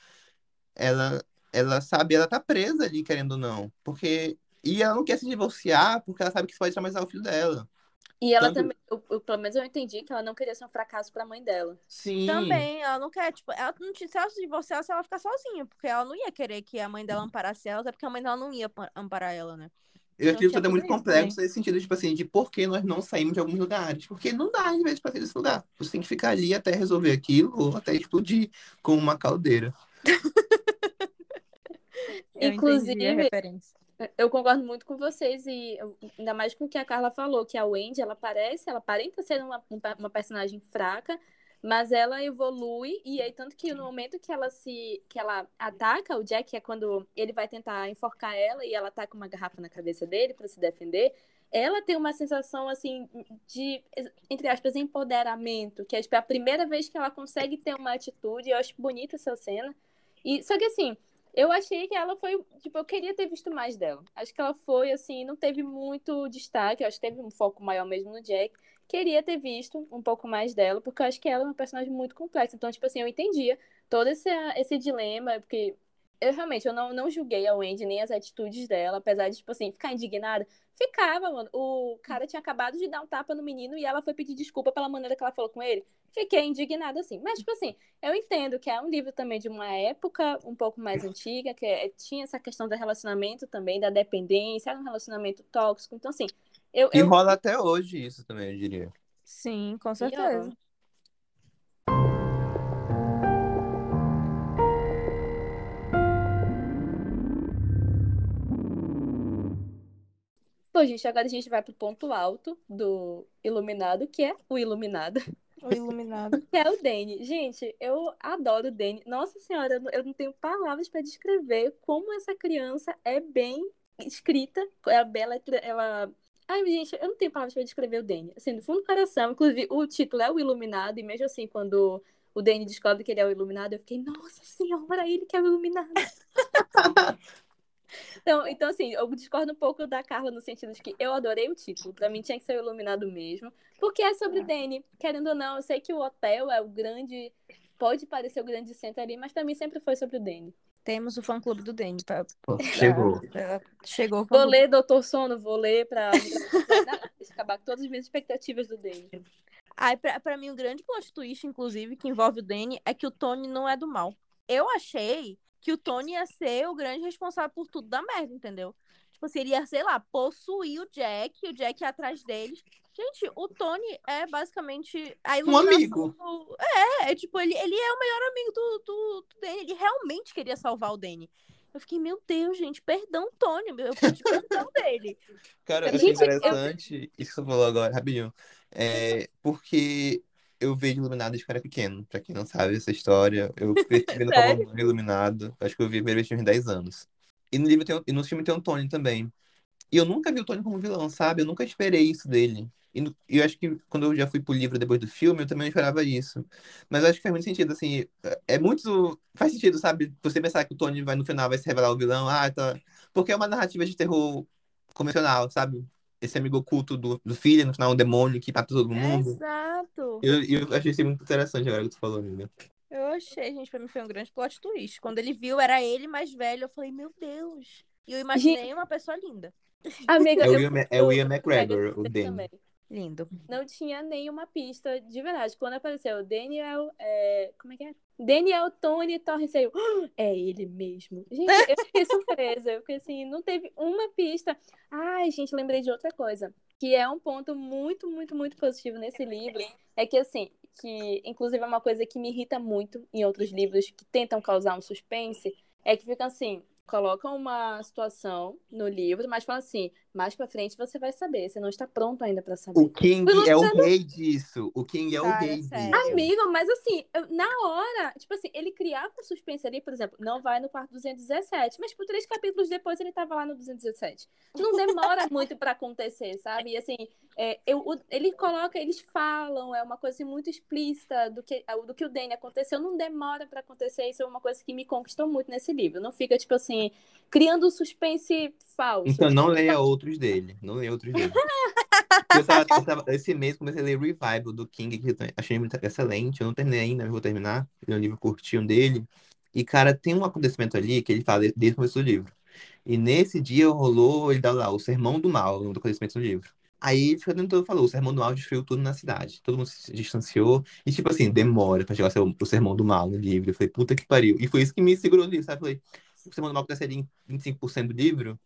Ela, ela sabe, ela tá presa ali, querendo ou não. Porque. E ela não quer se divorciar porque ela sabe que isso pode traumatizar o filho dela. E ela Tanto- também, eu, eu- pelo menos eu entendi que ela não queria ser um fracasso pra mãe dela. Sim. Também, ela não quer, tipo, ela não tinha, se ela se divorciasse, ela ficar sozinha, porque ela não ia querer que a mãe dela amparasse ela, até porque a mãe dela não ia pa- amparar ela, né? Eu Então acho que tudo é muito isso complexo nesse sentido, tipo assim, de por que nós não saímos de alguns lugares. Porque não dá, às vezes, pra sair desse lugar. Você tem que ficar ali até resolver aquilo ou até explodir com uma caldeira. Inclusive, referência. Eu concordo muito com vocês e ainda mais com o que a Carla falou, que a Wendy, ela parece, ela aparenta ser uma, um uma personagem fraca, mas ela evolui e aí tanto que no momento que ela se que ela ataca o Jack, é quando ele vai tentar enforcar ela e ela tá com uma garrafa na cabeça dele para se defender, ela tem uma sensação assim de entre aspas empoderamento, que é tipo, a primeira vez que ela consegue ter uma atitude, eu acho bonita essa cena. E só que assim, eu achei que ela foi. Tipo, eu queria ter visto mais dela. Acho que ela foi, assim, não teve muito destaque. Acho que teve um foco maior mesmo no Jack. Queria ter visto um pouco mais dela, porque eu acho que ela é uma personagem muito complexa. Então, tipo assim, eu entendia todo esse, esse dilema, porque eu realmente eu não, não julguei a Wendy nem as atitudes dela, apesar de, tipo assim, ficar indignada. Ficava, mano. O cara tinha acabado de dar um tapa no menino e ela foi pedir desculpa pela maneira que ela falou com ele. Fiquei indignada, assim. Mas, tipo assim, eu entendo que é um livro também de uma época um pouco mais antiga, que é- tinha essa questão do relacionamento também, da dependência, era um relacionamento tóxico. Então, assim, eu. E eu... rola até hoje isso também, eu diria. Sim, com certeza. Bom, gente, agora a gente vai pro ponto alto do Iluminado, que é o Iluminado, O iluminado. que é o Danny. Gente, eu adoro o Danny. Nossa Senhora, eu não- tenho palavras para descrever como essa criança é bem escrita. Ela, ela, ela... Ai, gente, eu não tenho palavras para descrever o Danny. Assim, do fundo do coração, inclusive, o título é o Iluminado, e mesmo assim, quando o Danny descobre que ele é o Iluminado, eu fiquei, nossa Senhora, ele que é o Iluminado. Então, então, assim, eu discordo um pouco da Carla no sentido de que eu adorei o título. Pra mim tinha que ser o Iluminado mesmo. Porque é sobre o Danny. Querendo ou não, eu sei que o hotel é o grande. Pode parecer o grande centro ali, mas pra mim sempre foi sobre o Danny. Temos o fã clube do Danny. Pra... Chegou. pra- Chegou Vou clube. ler Doutor Sono, vou ler pra acabar com todas as minhas expectativas do Danny. Aí, pra, pra mim, o grande plot twist, inclusive, que envolve o Danny, é que o Tony não é do mal. Eu achei que o Tony ia ser o grande responsável por tudo da merda, entendeu? Tipo assim, ele ia, sei lá, possuir o Jack, e o Jack ia atrás deles. Gente, o Tony é basicamente a iluminação Um amigo. do- É, é tipo, ele, ele é o melhor amigo do, do, do Danny. Ele realmente queria salvar o Danny. Eu fiquei, meu Deus, gente, perdão, Tony. Eu pedi perdão dele. Cara, eu Gente, achei eu- interessante isso que você falou agora, rapidinho. É, porque eu vejo Iluminado eu era pequeno. Pra quem não sabe essa história, eu cresci vendo Iluminado. Acho que eu vi a primeira vez tinha uns 10 anos. E no livro tem, e no filme tem um Tony também. E eu nunca vi o Tony como vilão, sabe? Eu nunca esperei isso dele. E no- eu acho que quando eu já fui pro livro depois do filme, eu também não esperava isso. Mas eu acho que faz muito sentido, assim. É muito. Faz sentido, sabe? Você pensar que o Tony vai no final vai se revelar o vilão. Ah, tá. Porque é uma narrativa de terror convencional, sabe? Esse amigo oculto do, do filho, no final um demônio que mata todo mundo. Exato. Eu, eu achei isso muito interessante agora que tu falou, amiga. Eu achei, gente, pra mim foi um grande plot twist. Quando ele viu, era ele mais velho. Eu falei, meu Deus. E eu imaginei uma pessoa linda. Amiga, É o Ian, é o Ian McGregor, o Danny. Lindo. não tinha nenhuma pista de verdade. Quando apareceu Daniel, é... como é que é? Daniel Tony Torres, eu, "Ah, é ele mesmo. Gente, eu fiquei surpresa, eu fiquei assim, não teve uma pista. Ai, gente, lembrei de outra coisa, que é um ponto muito, muito, muito positivo nesse livro, é que assim, que inclusive é uma coisa que me irrita muito em outros livros que tentam causar um suspense, é que fica assim, colocam uma situação no livro, mas falam assim: mais pra frente você vai saber. Você não está pronto ainda pra saber. O King é o rei disso. O King é o rei sério. disso. Amigo, mas assim, eu- na hora, tipo assim, ele criava um suspense ali, por exemplo, não vai no quarto 217, mas por três capítulos depois ele tava lá no 217. Não demora muito pra acontecer, sabe? E assim, é, eu, o- ele coloca, eles falam, é uma coisa assim, muito explícita do que, do que o Danny aconteceu, não demora pra acontecer, isso é uma coisa que me conquistou muito nesse livro. Não fica, tipo assim, criando um suspense falso. Então não leia outros dele. Não leia outros dele. eu tava, eu tava- esse mês comecei a ler Revival do King, que eu achei muito excelente. Eu não terminei ainda, mas vou terminar. Ele é um livro curtinho dele. E, cara, tem um acontecimento ali que ele fala desde o começo do livro. E nesse dia rolou, ele dá lá, o Sermão do Mal, no acontecimento do livro. Aí, Fernando todo falou, o Sermão do Mal destruiu tudo na cidade. Todo mundo se distanciou. E, tipo assim, demora pra chegar ao ser- o Sermão do Mal no livro. Eu falei, puta que pariu. E foi isso que me segurou no livro, sabe? Eu falei, o Sermão do Mal ali em 25% do livro.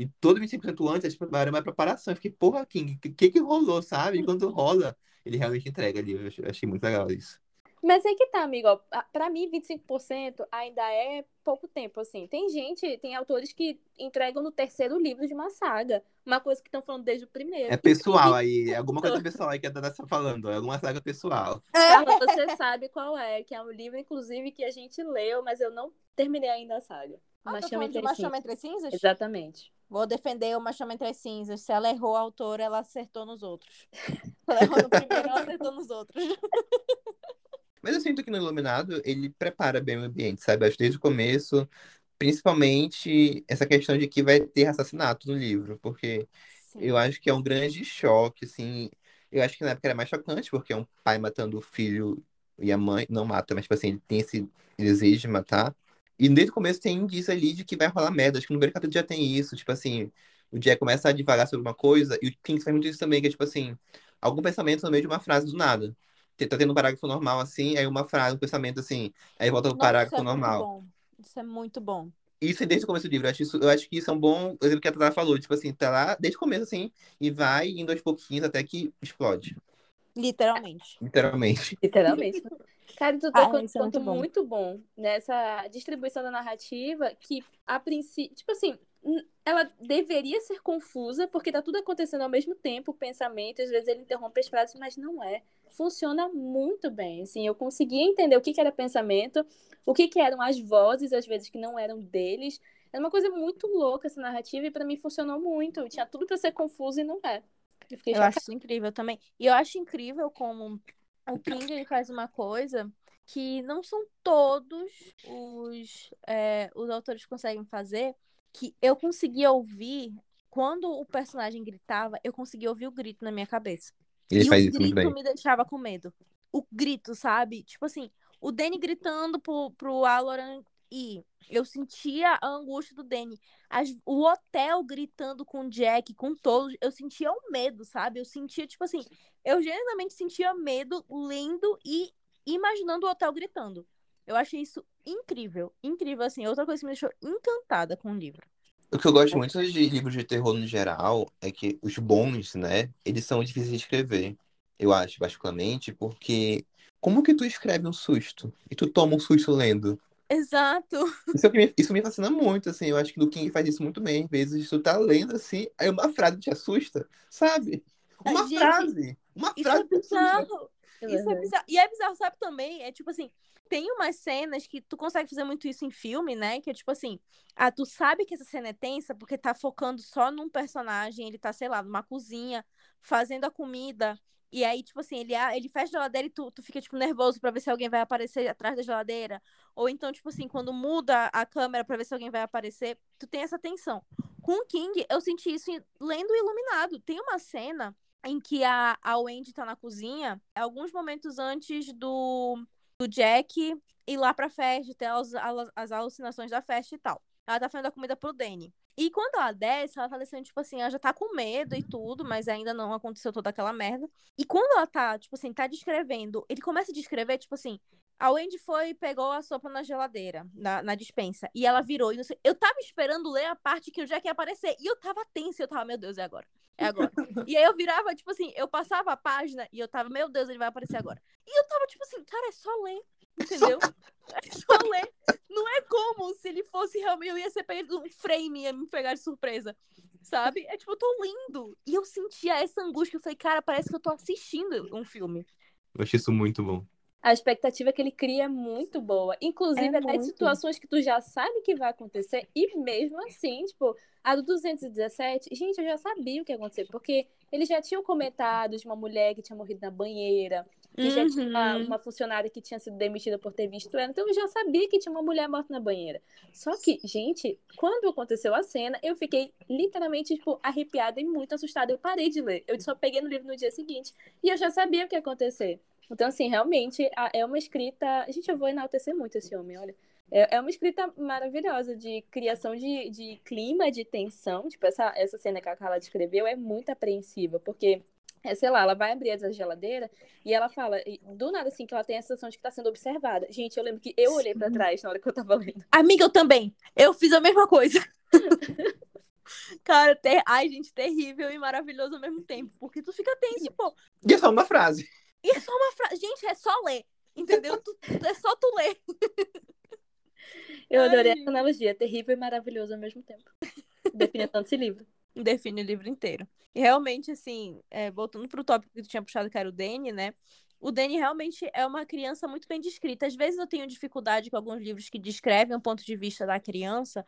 E todo 25% antes, era uma preparação. Eu fiquei, porra, King, o que, que rolou, sabe? E quando rola, ele realmente entrega ali. Eu achei, muito legal isso. Mas é que tá, amigo. ó, a- Pra mim, 25% ainda é pouco tempo, assim. Tem gente, tem autores que entregam no terceiro livro de uma saga. Uma coisa que estão falando desde o primeiro. É pessoal aí, é alguma coisa pessoal aí que a Dada tá falando, é alguma saga pessoal. Carla, você sabe qual é, que é um livro, inclusive, que a gente leu, mas eu não terminei ainda a saga. Ah, Uma tá entre Uma cinzas. Chama Entre Cinzas? Exatamente. Vou defender Uma Chama Entre as Cinzas. Se ela errou a autora, ela acertou nos outros. Ela errou no primeiro, ela acertou nos outros. Mas eu sinto que no Iluminado ele prepara bem o ambiente, sabe? Acho desde o começo, principalmente essa questão de que vai ter assassinato no livro, porque eu acho que é um grande choque, assim. Eu acho que na época era mais chocante, porque é um pai matando o filho e a mãe. Não mata, mas, tipo assim, ele tem esse desejo de matar. E desde o começo tem indício ali de que vai rolar merda. Acho que no primeiro capítulo já tem isso. Tipo assim, o Jack começa a divagar sobre uma coisa, e o King faz muito isso também, que é tipo assim, algum pensamento no meio de uma frase do nada. Tá tendo um parágrafo normal assim, aí uma frase, um pensamento assim, aí volta pro Nossa, parágrafo isso é normal. Muito bom. Isso é muito bom. Isso é desde o começo do livro. Eu acho, isso, eu acho que isso é um bom exemplo que a Tata falou. Tipo assim, tá lá desde o começo, assim, e vai indo aos pouquinhos até que explode. Literalmente. Literalmente. Literalmente. Cara, tu Ah, tocou um é ponto muito bom. muito bom nessa distribuição da narrativa que, a princípio, tipo assim, ela deveria ser confusa, porque tá tudo acontecendo ao mesmo tempo, o pensamento, às vezes ele interrompe as frases, mas não é. Funciona muito bem, assim, eu conseguia entender o que que era pensamento, o que que eram as vozes, às vezes, que não eram deles. Era uma coisa muito louca essa narrativa e pra mim funcionou muito. Tinha tudo pra ser confuso e não é. Eu fiquei Eu acho incrível também. E eu acho incrível como o King ele faz uma coisa que não são todos os, é, os autores conseguem fazer, que eu conseguia ouvir, quando o personagem gritava, eu conseguia ouvir o grito na minha cabeça. Ele e faz o isso muito grito bem. me deixava com medo. O grito, sabe? Tipo assim, o Danny gritando pro, pro Aloran ir. Eu sentia a angústia do Danny. As- o hotel gritando com o Jack, com todos. Eu sentia o medo, sabe? Eu sentia, tipo assim, eu genuinamente sentia medo lendo e imaginando o hotel gritando. Eu achei isso incrível. Incrível, assim. Outra coisa que me deixou encantada com o livro. O que eu gosto muito de livros de terror no geral é que os bons, né, eles são difíceis de escrever. Eu acho, particularmente, porque como que tu escreve um susto? E tu toma um susto lendo? Exato. Isso, é o que me, isso me fascina muito, assim. Eu acho que o King faz isso muito bem. Às vezes tu tá lendo assim, aí uma frase te assusta, sabe? Uma Gente, frase. Uma Isso é frase te assusta. É Isso é bizarro. E é bizarro, sabe também? É tipo assim, tem umas cenas que tu consegue fazer muito isso em filme, né? Que é tipo assim, ah, tu sabe que essa cena é tensa porque tá focando só num personagem, ele tá, sei lá, numa cozinha, fazendo a comida. E aí, tipo assim, ele, a- ele fecha a geladeira e tu, tu fica, tipo, nervoso pra ver se alguém vai aparecer atrás da geladeira. Ou então, tipo assim, quando muda a câmera pra ver se alguém vai aparecer, tu tem essa tensão. Com o King, eu senti isso lendo Iluminado. Tem uma cena em que a, a Wendy tá na cozinha, alguns momentos antes do, do Jack ir lá pra festa, ter as, as alucinações da festa e tal. Ela tá fazendo a comida pro Danny. E quando ela desce, ela tá descendo, tipo assim, ela já tá com medo e tudo, mas ainda não aconteceu toda aquela merda. E quando ela tá, tipo assim, tá descrevendo, ele começa a descrever, tipo assim, a Wendy foi e pegou a sopa na geladeira, na, na dispensa, e ela virou. E não sei, eu tava esperando ler a parte que o Jack ia aparecer, e eu tava tensa, eu tava, meu Deus, é agora. É agora. e aí eu virava, tipo assim, eu passava a página e eu tava, meu Deus, ele vai aparecer agora. E eu tava, tipo assim, cara, é só ler. Entendeu? É só ler. Não é como se ele fosse realmente. Eu ia ser pego um frame e ia me pegar de surpresa. Sabe? É tipo, eu tô lendo. E eu sentia essa angústia. Eu falei, cara, parece que eu tô assistindo um filme. Eu achei isso muito bom. A expectativa que ele cria é muito boa. Inclusive, É até de muito. situações que tu já sabe que vai acontecer. E mesmo assim, tipo, a do 217, gente, eu já sabia o que ia acontecer. Porque eles já tinham comentado de uma mulher que tinha morrido na banheira. Que já tinha uma, Uhum. uma funcionária que tinha sido demitida por ter visto ela. Então eu já sabia que tinha uma mulher morta na banheira. Só que, gente, quando aconteceu a cena, eu fiquei literalmente, tipo, arrepiada e muito assustada. Eu parei de ler. Eu só peguei no livro no dia seguinte. E eu já sabia o que ia acontecer. Então, assim, realmente é uma escrita. Gente, eu vou enaltecer muito esse homem, olha. É é uma escrita maravilhosa de criação de, de clima, de tensão. Tipo, essa, essa cena que a Carla descreveu é muito apreensiva, porque, é, sei lá, ela vai abrir essa geladeira e ela fala, e do nada, assim, que ela tem a sensação de que tá sendo observada. Gente, eu lembro que eu olhei pra Sim. trás na hora que eu tava lendo. Amiga, eu também. Eu fiz a mesma coisa. Cara, ter... ai, gente, terrível e maravilhoso ao mesmo tempo. Porque tu fica tenso, pô. E é só uma frase. E é só uma frase. Gente, é só ler. Entendeu? Tu- É só tu ler. Eu Ai, adorei gente. essa analogia, terrível e maravilhoso ao mesmo tempo. Definição desse livro. Define o livro inteiro. E realmente, assim, é, voltando pro tópico que tu tinha puxado, que era o Danny, né? O Danny realmente é uma criança muito bem descrita. Às vezes eu tenho dificuldade com alguns livros que descrevem o ponto de vista da criança,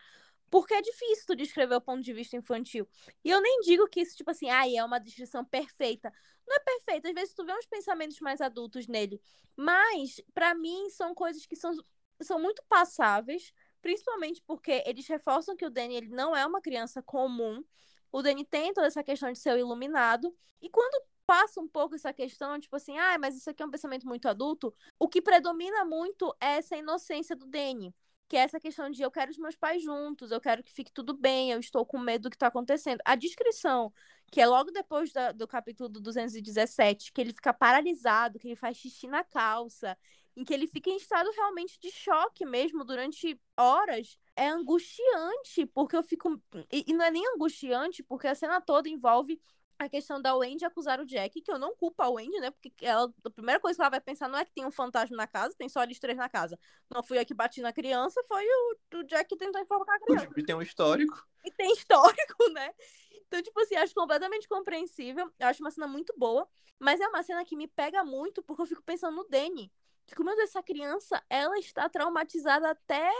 porque é difícil tu descrever o ponto de vista infantil. E eu nem digo que isso, tipo assim, ai, é uma descrição perfeita. Não é perfeita, às vezes tu vê uns pensamentos mais adultos nele. Mas, pra mim, são coisas que são, são muito passáveis, principalmente porque eles reforçam que o Danny ele não é uma criança comum. O Danny tem toda essa questão de ser iluminado. E quando passa um pouco essa questão, tipo assim, ah, mas isso aqui é um pensamento muito adulto, o que predomina muito é essa inocência do Danny. Que é essa questão de eu quero os meus pais juntos, eu quero que fique tudo bem, eu estou com medo do que está acontecendo. A descrição, que é logo depois da- do capítulo do 217, que ele fica paralisado, que ele faz xixi na calça, em que ele fica em estado realmente de choque mesmo durante horas, é angustiante, porque eu fico. E, e não é nem angustiante, porque a cena toda envolve a questão da Wendy acusar o Jack, que eu não culpo a Wendy, né? Porque ela, a primeira coisa que ela vai pensar não é que tem um fantasma na casa, tem só eles três na casa. Não fui eu que bati na criança, foi o, o Jack que tentou enforcar a criança. E tem um histórico. E tem histórico, né? Então, tipo assim, acho completamente compreensível. Eu acho uma cena muito boa. Mas é uma cena que me pega muito, porque eu fico pensando no Danny. Fico, meu Deus, essa criança, ela está traumatizada até,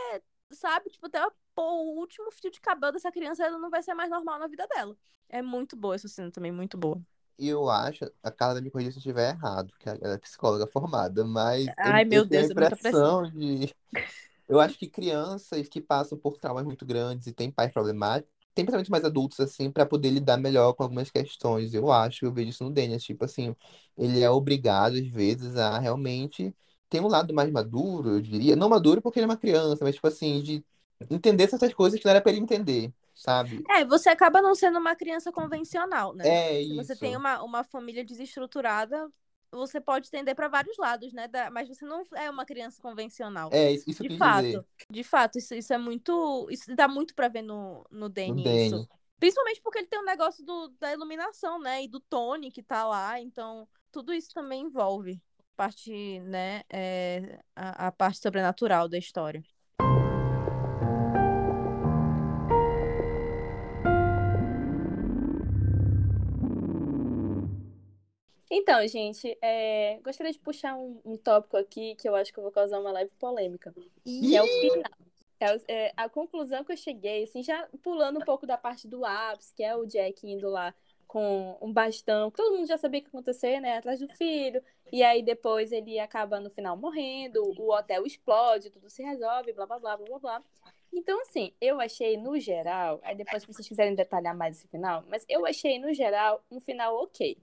sabe? Tipo, até pô, o último fio de cabelo dessa criança, ela não vai ser mais normal na vida dela. É muito boa essa cena também, muito boa. E eu acho, a Carla me corrija se eu estiver errado, que ela é psicóloga formada, mas eu- Ai, eu, meu tenho Deus, a é muita impressão de. Eu acho que crianças que passam por traumas muito grandes e têm pais problemáticos, têm pensamentos mais adultos, assim, pra poder lidar melhor com algumas questões. Eu acho, eu vejo isso no Denis, tipo assim, ele é obrigado, às vezes, a realmente ter um lado mais maduro, eu diria. Não maduro porque ele é uma criança, mas, tipo assim, de entender certas coisas que não era pra ele entender, sabe? É, você acaba não sendo uma criança convencional, né? É Se você isso. tem uma, uma família desestruturada, você pode tender para vários lados, né? Da- mas você não é uma criança convencional. É, isso, isso de fato, dizer. de fato, isso, isso é muito. Isso dá muito pra ver no, no No Danny, Danny. isso. Principalmente porque ele tem um negócio do, da iluminação, né? E do Tony que tá lá. Então, tudo isso também envolve parte, né? é, a, a parte sobrenatural da história. Então, gente, é, gostaria de puxar um, um tópico aqui que eu acho que eu vou causar uma leve polêmica. Que é o final. É, é a conclusão que eu cheguei, assim, já pulando um pouco da parte do ápice, que é o Jack indo lá com um bastão, que todo mundo já sabia o que ia acontecer, né? Atrás do filho. E aí depois ele acaba no final morrendo, o hotel explode, tudo se resolve, blá blá blá blá blá blá. Então, assim, eu achei no geral, aí depois se vocês quiserem detalhar mais esse final, mas eu achei no geral um final ok.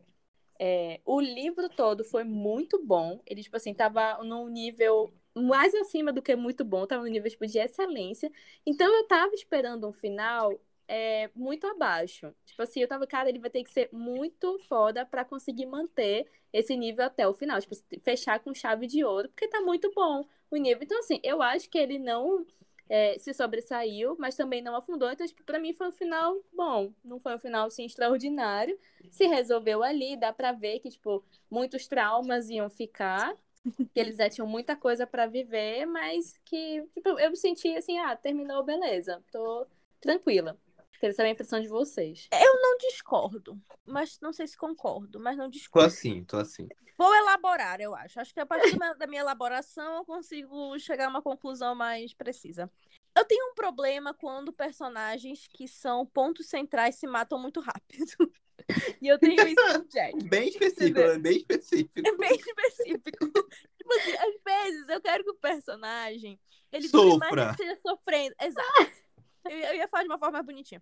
É, o livro todo foi muito bom. Ele, tipo assim, tava num nível mais acima do que muito bom, tava no nível, tipo, de excelência. Então eu tava esperando um final é, muito abaixo. Tipo assim, eu tava, cara, ele vai ter que ser muito foda pra conseguir manter esse nível até o final. Tipo, fechar com chave de ouro, porque tá muito bom o nível. Então, assim, eu acho que ele não é, se sobressaiu, mas também não afundou. Então, tipo, pra mim foi um final bom. Não foi um final, assim, extraordinário. Se resolveu ali, dá pra ver que, tipo, muitos traumas iam ficar. que eles já tinham muita coisa pra viver, mas que tipo, eu me senti assim, ah, terminou, beleza, tô tranquila. Queria saber a impressão de vocês. Não discordo, mas não sei se concordo, mas não Tô discordo. assim, tô assim. Vou elaborar, eu acho. Acho que a partir da minha- elaboração eu consigo chegar a uma conclusão mais precisa. Eu tenho um problema quando personagens que são pontos centrais se matam muito rápido. E eu tenho isso com o Jack. Bem específico, né? bem específico. É bem específico. tipo assim, às vezes eu quero que o personagem ele dure mais Sofra. que esteja sofrendo. Exato. Eu ia falar de uma forma mais bonitinha.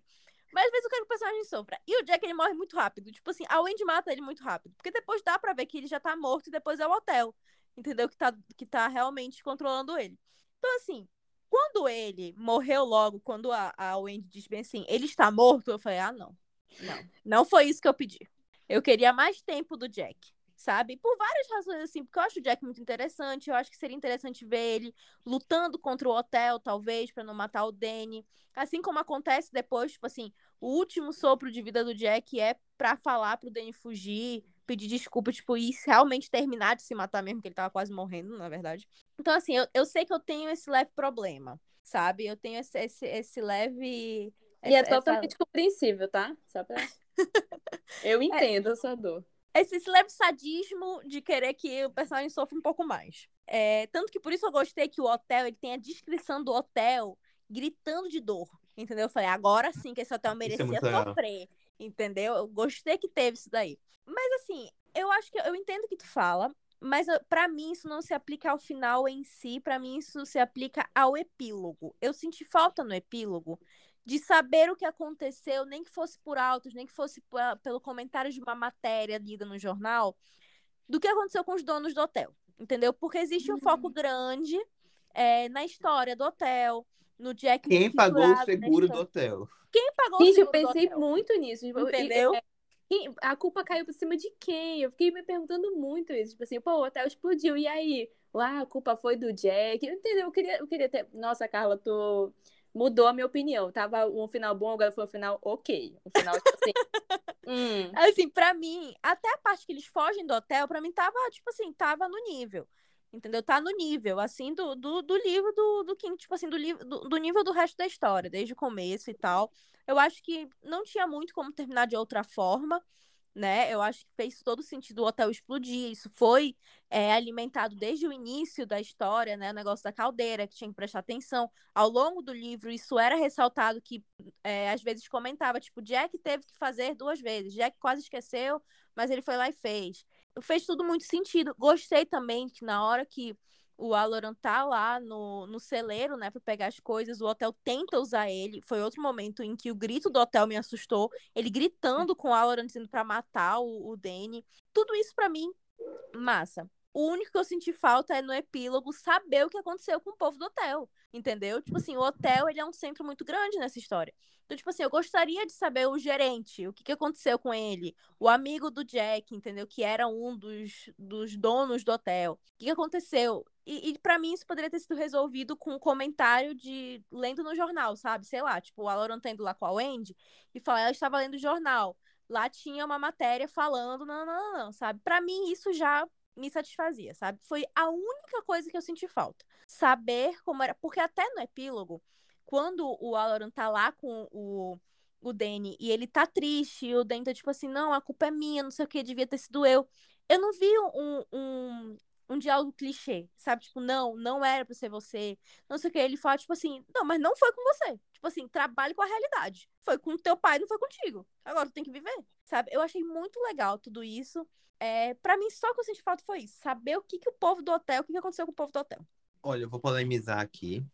Mas às vezes eu quero que o personagem sofra. E o Jack, ele morre muito rápido. Tipo assim, a Wendy mata ele muito rápido. Porque depois dá pra ver que ele já tá morto e depois é o hotel. Entendeu? Que tá, que tá realmente controlando ele. Então, assim, quando ele morreu logo, quando a, a Wendy diz bem assim, ele está morto, eu falei, ah, não. Não. Não foi isso que eu pedi. Eu queria mais tempo do Jack, sabe? Por várias razões, assim, porque eu acho o Jack muito interessante, eu acho que seria interessante ver ele lutando contra o hotel, talvez, pra não matar o Danny. Assim como acontece depois, tipo assim, o último sopro de vida do Jack é pra falar pro Danny fugir, pedir desculpa, tipo, e realmente terminar de se matar mesmo, que ele tava quase morrendo, na verdade. Então, assim, eu, eu sei que eu tenho esse leve problema, sabe? Eu tenho esse, esse, esse leve. E é essa- essa- totalmente compreensível, tá? Só pra. Eu entendo a sua dor. Esse, leve sadismo de querer que o personagem sofra um pouco mais. É, tanto que por isso eu gostei que o hotel ele tem a descrição do hotel gritando de dor. Entendeu? Eu falei, agora sim que esse hotel merecia muito legal. sofrer. Entendeu? Eu gostei que teve isso daí. Mas assim, eu acho que eu entendo o que tu fala, mas eu- pra mim isso não se aplica ao final em si, pra mim isso se aplica ao epílogo. Eu senti falta no epílogo de saber o que aconteceu, nem que fosse por altos, nem que fosse pe- pelo comentário de uma matéria lida no jornal, do que aconteceu com os donos do hotel, entendeu? Porque existe um Uhum. foco grande é, na história do hotel, no Jack Quem pagou o seguro do hotel? Quem pagou o Gente, eu seguro do pensei hotel? muito nisso. tipo, e- Entendeu? é, a culpa caiu por cima de quem? Eu fiquei me perguntando muito isso. Tipo assim, pô, o hotel explodiu, e aí? Ah, a culpa foi do Jack. Entendeu? Eu queria, eu queria ter. Nossa, Carla, tu mudou a minha opinião. Tava um final bom, agora foi um final ok. Um final, tipo assim. hum, Assim, pra mim, até a parte que eles fogem do hotel, pra mim tava, tipo assim, tava no nível. Entendeu? Tá no nível, assim, do, do, do livro do, do King, tipo assim, do, livro, do, do nível do resto da história, desde o começo e tal. Eu acho que não tinha muito como terminar de outra forma, né? Eu acho que fez todo sentido o hotel explodir. Isso foi é, alimentado desde o início da história, né? O negócio da caldeira, que tinha que prestar atenção. Ao longo do livro, isso era ressaltado que é, às vezes comentava, tipo, Jack teve que fazer duas vezes. Jack quase esqueceu, mas ele foi lá e fez. Fez tudo muito sentido. Gostei também que na hora que o Aloran tá lá no, no celeiro, né, pra pegar as coisas, o hotel tenta usar ele. Foi outro momento em que o grito do hotel me assustou. Ele gritando com o Aloran dizendo pra matar o, o Danny. Tudo isso pra mim, massa. O único que eu senti falta é no epílogo saber o que aconteceu com o povo do hotel. Entendeu? Tipo assim, o hotel ele é um centro muito grande nessa história. Então, tipo assim, eu gostaria de saber o gerente, o que, que aconteceu com ele, o amigo do Jack, entendeu? Que era um dos, dos donos do hotel. O que, que aconteceu? E, e para mim isso poderia ter sido resolvido com um comentário de lendo no jornal, sabe? Sei lá, tipo, a Lauren tá indo lá com a Wendy e fala, ela estava lendo o jornal. Lá tinha uma matéria falando, não, não, não, não sabe? Para mim isso já me satisfazia, sabe? Foi a única coisa que eu senti falta. Saber como era. Porque até no epílogo, quando o Aloran tá lá com o, o Danny e ele tá triste, e o Danny tá tipo assim, não, a culpa é minha, não sei o que, devia ter sido eu. Eu não vi um, um, um diálogo clichê, sabe? Tipo, não, não era pra ser você, não sei o que. Ele fala, tipo assim, não, mas não foi com você. Tipo assim, trabalhe com a realidade. Foi com teu pai, não foi contigo. Agora tu tem que viver, sabe? Eu achei muito legal tudo isso. É, para mim, só que eu senti falta foi isso. Saber o que, que o povo do hotel, o que, que aconteceu com o povo do hotel. Olha, eu vou polemizar aqui.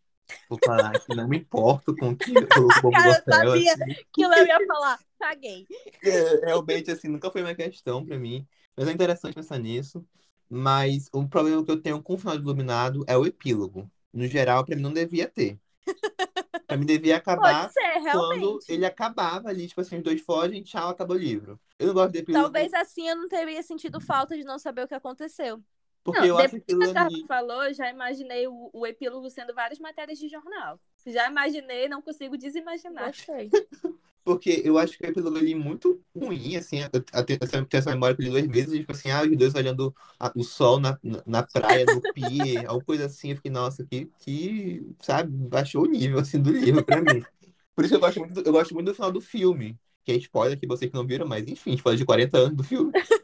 Vou falar que não me importo com o que o povo do Cara, eu hotel, sabia. assim. Que eu ia falar, caguei. É, realmente, assim, nunca foi uma questão pra mim. Mas é interessante pensar nisso. Mas o problema que eu tenho com o final de Iluminado é o epílogo. No geral, pra mim não devia ter. Pra mim devia acabar Pode ser, quando ele acabava ali, tipo assim, os dois fogem, tchau, acabou o livro. Eu não gosto de epílogo Talvez assim eu não teria sentido falta de não saber o que aconteceu. porque Não, eu acho depois aquilo que a Carla ali... falou, já imaginei o, o epílogo sendo várias matérias de jornal. Já imaginei, não consigo desimaginar. Gostei. Porque eu acho que o epílogo ali é muito ruim, assim. Tenho essa, memória li duas vezes, e, tipo assim, ah, os dois olhando a- o sol na, na praia, no pier, alguma coisa assim. Eu fiquei, nossa, que, que, sabe, baixou o nível, assim, do livro pra mim. Por isso que eu gosto muito, do- eu gosto muito do final do filme. Que é spoiler que vocês que não viram, mas enfim, spoiler de 40 anos do filme.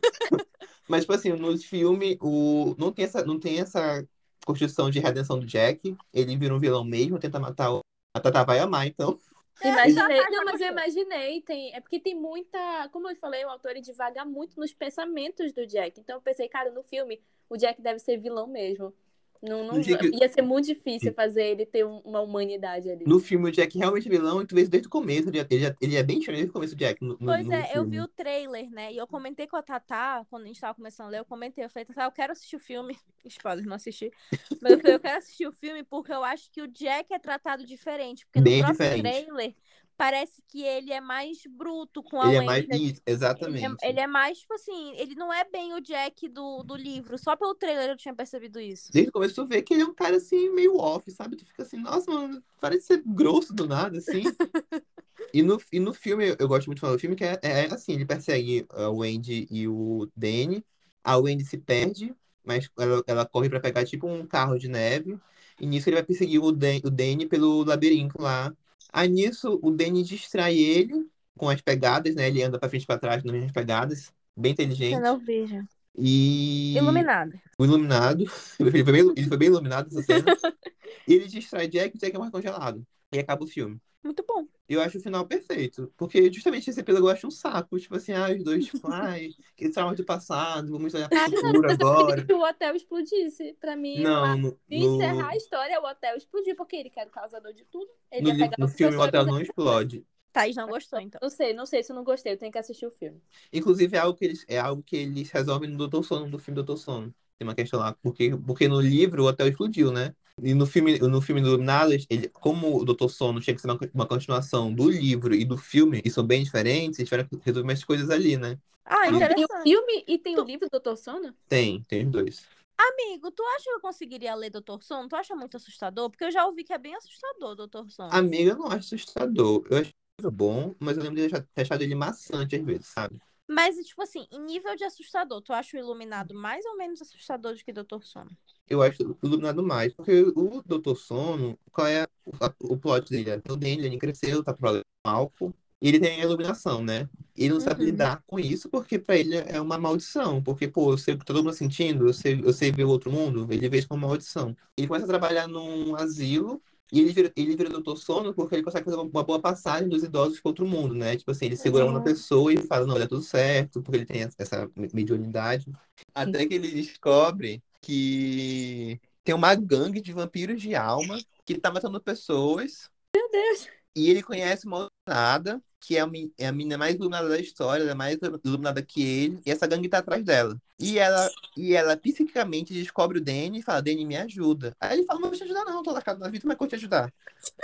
Mas, tipo assim, no filme, o... não tem essa, não tem essa construção de redenção do Jack. Ele vira um vilão mesmo, tenta matar o... A Tata vai amar, então. Imaginei. Não, mas eu imaginei. Tem... É porque tem muita. Como eu falei, o autor divaga muito nos pensamentos do Jack. Então eu pensei, cara, no filme, o Jack deve ser vilão mesmo. Não, não... Que- Ia ser muito difícil fazer ele ter um- uma humanidade ali. No filme, o Jack realmente é vilão, e tu vê isso desde o começo. Ele, já- ele é bem diferente desde o começo do Jack. No, no- Pois no é, eu filme. vi o trailer, né? E eu comentei com a Tatá, quando a gente tava começando a ler, eu comentei, eu falei, Tatá, eu quero assistir o filme. Spoiler, não assisti. Mas eu falei, eu quero assistir o filme porque eu acho que o Jack é tratado diferente. Porque Bem no próprio diferente. trailer, parece que ele é mais bruto com a Ele é Wendy. mais. Ele Isso, exatamente. é, ele é mais, tipo assim, ele não é bem o Jack do, do livro. Só pelo trailer eu tinha percebido isso. Desde o começo tu vê que ele é um cara assim, meio off, sabe? Tu fica assim, nossa, mano, parece ser grosso do nada, assim. e, no, e no filme, eu, gosto muito de falar do filme, que é, é assim, ele persegue a Wendy e o Danny. A Wendy se perde, mas ela, ela corre pra pegar tipo um carro de neve. E nisso ele vai perseguir o, Dan, o Danny pelo labirinto lá. Aí nisso o Danny distrai ele com as pegadas, né? Ele anda pra frente e pra trás nas mesmas pegadas. Bem inteligente. não vejo. E Iluminado. o iluminado. Ele foi bem, ele foi bem iluminado essa cena. E ele distrai Jack e Jack é mais congelado. E acaba o filme. Muito bom. Eu acho o final perfeito. Porque justamente esse epílogo eu acho um saco. Tipo assim, ah, os dois, tipo, ai, que traumas do passado, vamos olhar pro futuro Mas eu agora. queria que o hotel explodisse. Pra mim, Não, no, de no, encerrar a história, o hotel explodir, porque ele quer o causador de tudo. Ele no, ia pegar no filme o hotel não explode. Thaís não gostou, então. Não sei, não sei se eu não gostei, eu tenho que assistir o filme. Inclusive, é algo que eles, é algo que eles resolvem no Doutor Sono, no filme Doutor Sono. Tem uma questão lá. Porque, porque no livro o hotel explodiu, né? E no filme, no filme do Iluminadas, ele, como o Doutor Sono tinha que ser uma, uma continuação do livro e do filme, e são bem diferentes, eles tiveram que resolver umas coisas ali, né? Ah, Sim. Tem o interessante. filme e tem o livro do Dr. Sono? Tem, tem os dois. Amigo, tu acha que eu conseguiria ler Doutor Sono? Tu acha muito assustador? Porque eu já ouvi que é bem assustador, Doutor Sono. Amiga, eu não acho assustador. Eu acho bom, mas eu lembro de ter achado ele maçante às vezes, sabe? Mas, tipo assim, em nível de assustador, tu acha o Iluminado mais ou menos assustador do que Doutor Sono? Eu acho o Iluminado mais, porque o Doutor Sono, qual é o, a- o plot dele? É o dele, ele cresceu, tá com álcool, e ele tem a iluminação, né? Ele não sabe Uhum. lidar com isso, porque pra ele é uma maldição. Porque, pô, eu sei o que todo mundo sentindo, eu sei, eu sei ver o outro mundo, ele vê isso como uma maldição. Ele começa a trabalhar num asilo, e ele vira, ele vira Doutor Sono porque ele consegue fazer uma, boa passagem dos idosos para outro mundo, né? Tipo assim, ele segura uma Uhum. pessoa e fala, não, dá tudo certo, porque ele tem essa- mediunidade. Até que ele descobre que tem uma gangue de vampiros de alma que tá matando pessoas. Meu Deus! E ele conhece uma iluminada, que é a, é a menina mais iluminada da história, ela é mais iluminada que ele, e essa gangue tá atrás dela. E ela, e ela psiquicamente descobre o Danny e fala, Danny, me ajuda. Aí ele fala, não vou te ajudar não, tô lascado na vida, mas vou te ajudar.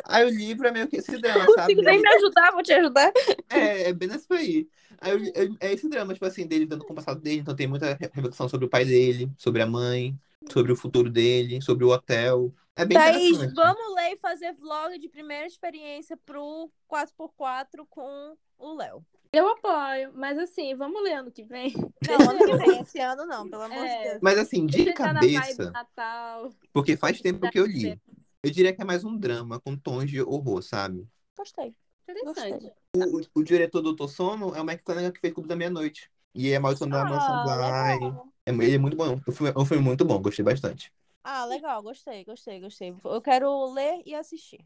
Aí o livro é meio que esse drama, Não sabe? consigo nem me ajudar, vou te ajudar. É, é bem nesse aí. Aí eu- eu- é esse drama, tipo assim, dele dando com o passado dele, então tem muita re- reflexão sobre o pai dele, sobre a mãe, sobre o futuro dele, sobre o hotel. É bem Thaís, interessante. vamos ler e fazer vlog de primeira experiência pro 4x4 com o Léo. Eu apoio, mas assim, vamos ler ano que vem. Não, ano que vem, esse ano não, pelo amor É. de Deus. Mas assim, de tá cabeça, Natal. porque faz tempo que eu li. Eu diria que é mais um drama com tons de horror, sabe? Gostei. Interessante. O, o, diretor do Doutor Sono é o Mike Flanagan que fez Clube da Meia-Noite. E é Maldição da Mansão Bly. É, ele é muito bom. O filme, é um filme muito bom, gostei bastante. Ah, legal, gostei, gostei, gostei. Eu quero ler e assistir.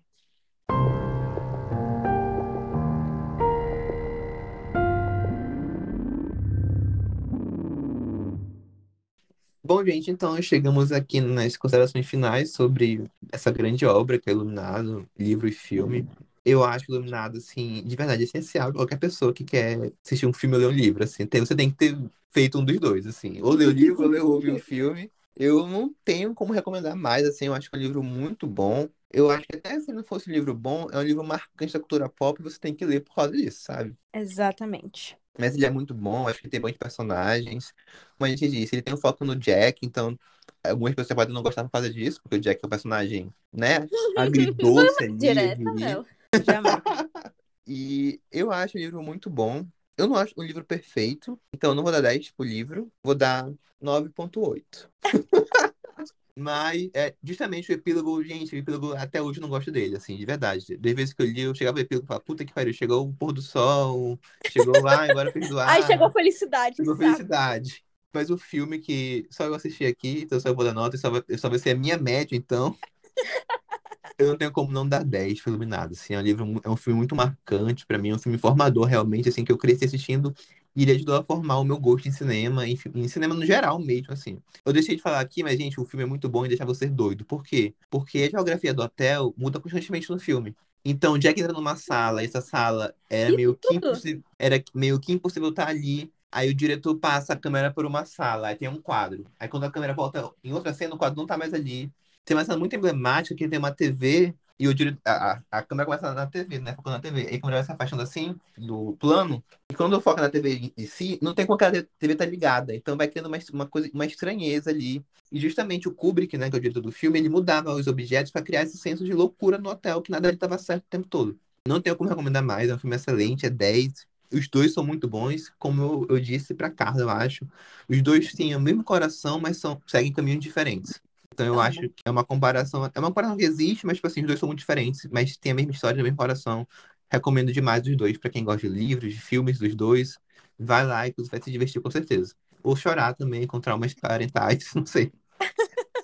Bom, gente, então chegamos aqui nas considerações finais sobre essa grande obra que é Iluminado, livro e filme. Eu acho Iluminado, assim, de verdade, essencial para qualquer pessoa que quer assistir um filme ou ler um livro, assim. Tem- você tem que ter feito um dos dois, assim. Ou ler o livro ou ler, o filme. Eu não tenho como recomendar mais, assim, eu acho que é um livro muito bom. Eu acho que até se não fosse um livro bom, é um livro marcante da cultura pop e você tem que ler por causa disso, sabe? Exatamente. Mas ele é muito bom, acho que tem bons personagens. Como a gente disse, ele tem um foco no Jack, então algumas pessoas podem não gostar por causa disso, porque o Jack é um personagem, né, agridoce ali, diria. Léo. Jamais. E eu acho o livro muito bom. Eu não acho o livro perfeito, então eu não vou dar 10 pro livro, vou dar 9.8. Mas, é, justamente o epílogo, gente, o epílogo até hoje eu não gosto dele, assim, de verdade. Das vezes que eu li, eu chegava no epílogo e falava, puta que pariu, chegou o pôr do sol, chegou lá, agora perdoar. Aí chegou felicidade, Chegou sabe? felicidade. Mas o filme que só eu assisti aqui, então só eu vou dar nota, e só vai, só vai ser a minha média, então. Eu não tenho como não dar 10 pro Iluminado, assim, é um livro, é um filme muito marcante pra mim, é um filme formador realmente, assim, que eu cresci assistindo e ele ajudou a formar o meu gosto em cinema, em, em cinema no geral mesmo, assim. Eu deixei de falar aqui, mas, gente, o filme é muito bom e deixa você doido. Por quê? Porque a geografia do hotel muda constantemente no filme. Então, Jack entra numa sala, essa sala era Isso meio que era meio que impossível estar ali. Aí o diretor passa a câmera por uma sala, aí tem um quadro. Aí quando a câmera volta em outra cena, o quadro não tá mais ali. Tem uma cena muito emblemática que tem uma TV e o dire... a, a, a câmera começa na TV, né? Focando na TV. Aí a câmera vai se afastando assim do plano. E quando foca na TV em- si, não tem como aquela TV tá ligada. Então vai criando uma, uma coisa, uma estranheza ali. E justamente o Kubrick, né, que é o diretor do filme, ele mudava os objetos para criar esse senso de loucura no hotel, que nada ali estava certo o tempo todo. Não tenho como recomendar mais, é um filme excelente, é 10. Os dois são muito bons, como eu, eu disse pra Carla, eu acho. Os dois têm o mesmo coração, mas são, seguem caminhos diferentes. Então eu acho que é uma comparação, é uma comparação que existe, mas tipo assim, os dois são muito diferentes, mas tem a mesma história, o mesmo coração. Recomendo demais os dois pra quem gosta de livros, de filmes dos dois. Vai lá e você vai se divertir com certeza. Ou chorar também com traumas parentais, não sei.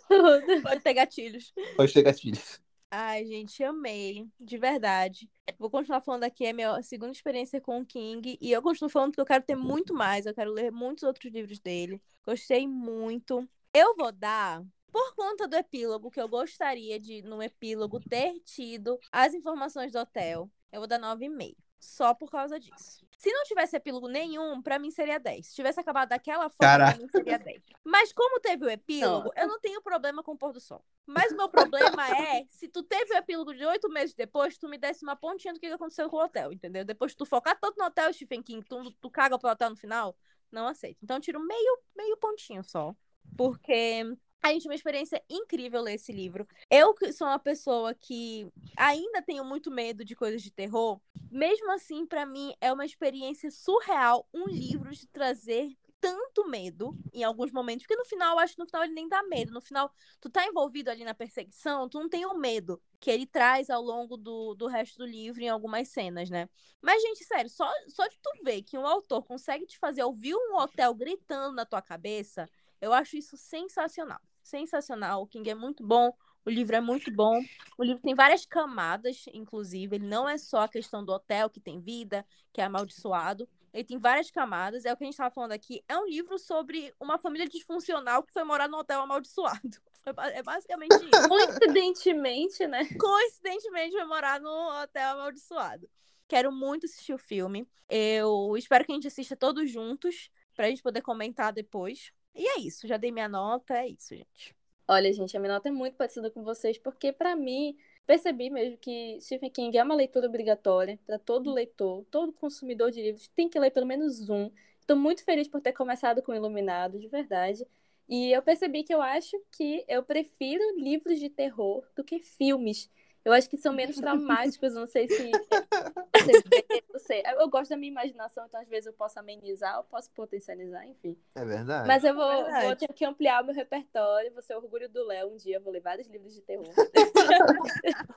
Pode ter gatilhos. Pode ter gatilhos. Ai, gente, amei. De verdade. Vou continuar falando aqui, é a minha segunda experiência com o King. E eu continuo falando que eu quero ter muito mais. Eu quero ler muitos outros livros dele. Gostei muito. Eu vou dar, por conta do epílogo, que eu gostaria de, no epílogo, ter tido as informações do hotel. Eu vou dar 9,5. Só por causa disso. Se não tivesse epílogo nenhum, pra mim seria 10. Se tivesse acabado daquela forma, Caraca. pra mim seria 10. Mas como teve o epílogo, eu não tenho problema com o pôr do sol. Mas o meu problema é, se tu teve o epílogo de oito meses depois, tu me desse uma pontinha do que aconteceu com o hotel, entendeu? Depois tu focar tanto no hotel, Stephen King, tu, tu caga pro hotel no final, não aceito. Então eu tiro meio, meio pontinho só. Porque a gente, uma experiência incrível ler esse livro. Eu que sou uma pessoa que ainda tenho muito medo de coisas de terror, mesmo assim, pra mim, é uma experiência surreal um livro de trazer tanto medo em alguns momentos, porque no final, eu acho que no final ele nem dá medo. No final, tu tá envolvido ali na perseguição, tu não tem o medo que ele traz ao longo do, do resto do livro em algumas cenas, né? Mas, gente, sério, só, só de tu ver que um autor consegue te fazer ouvir um hotel gritando na tua cabeça, eu acho isso sensacional. Sensacional. O King é muito bom, o livro é muito bom. O livro tem várias camadas, inclusive. Ele não é só a questão do hotel que tem vida, que é amaldiçoado. Ele tem várias camadas. É o que a gente estava falando aqui. É um livro sobre uma família disfuncional que foi morar num hotel amaldiçoado. É basicamente isso. Coincidentemente, né? Coincidentemente, foi morar num hotel amaldiçoado. Quero muito assistir o filme. Eu espero que a gente assista todos juntos, pra gente poder comentar depois. E é isso. Já dei minha nota. É isso, gente. Olha, gente, a minha nota é muito parecida com vocês, porque pra mim, percebi mesmo que Stephen King é uma leitura obrigatória para todo leitor, todo consumidor de livros tem que ler pelo menos um. Estou muito feliz por ter começado com Iluminado, de verdade. E eu percebi que eu acho que eu prefiro livros de terror do que filmes. Eu acho que são menos traumáticos, não sei se não sei. Eu gosto da minha imaginação, então às vezes eu posso amenizar, eu posso potencializar, enfim. É verdade. Mas eu vou, Verdade. vou ter que ampliar o meu repertório, vou ser orgulho do Léo um dia, vou ler vários livros de terror.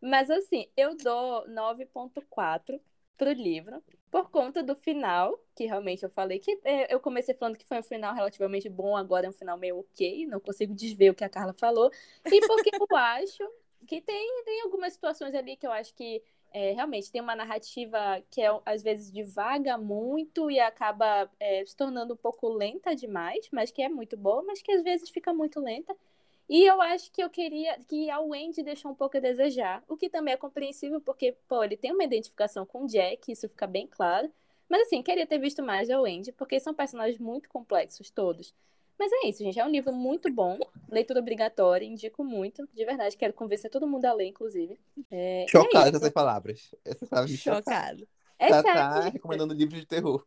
Mas assim, eu dou 9.4 pro livro, por conta do final, que realmente eu falei que é, eu comecei falando que foi um final relativamente bom, agora é um final meio ok, não consigo desver o que a Carla falou, e porque eu acho que tem, tem algumas situações ali que eu acho que é, realmente tem uma narrativa que é, às vezes divaga muito e acaba é, se tornando um pouco lenta demais, mas que é muito boa, mas que às vezes fica muito lenta. E eu acho que eu queria que a Wendy deixou um pouco a desejar, o que também é compreensível, porque, pô, ele tem uma identificação com o Jack, isso fica bem claro. Mas assim, queria ter visto mais da Wendy, porque são personagens muito complexos, todos. Mas é isso, gente. É um livro muito bom, leitura obrigatória, indico muito. De verdade, quero convencer todo mundo a ler, inclusive. É, é Chocado é com essas palavras. Essas palavras me Chocado. É tá, tá recomendando livro de terror.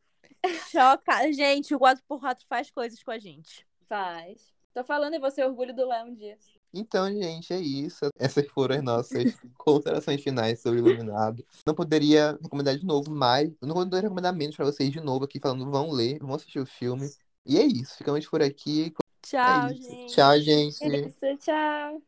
Chocada. Gente, o 4 por 4 faz coisas com a gente. Faz. Tô falando e você orgulho do Léo um dia. Então, gente, é isso. Essas foram as nossas considerações finais sobre o Iluminado. Não poderia recomendar de novo, mas eu não poderia recomendar menos para vocês de novo aqui falando, vão ler, vão assistir o filme. E é isso. Ficamos por aqui. É tchau, é gente. Tchau, gente. É isso, tchau.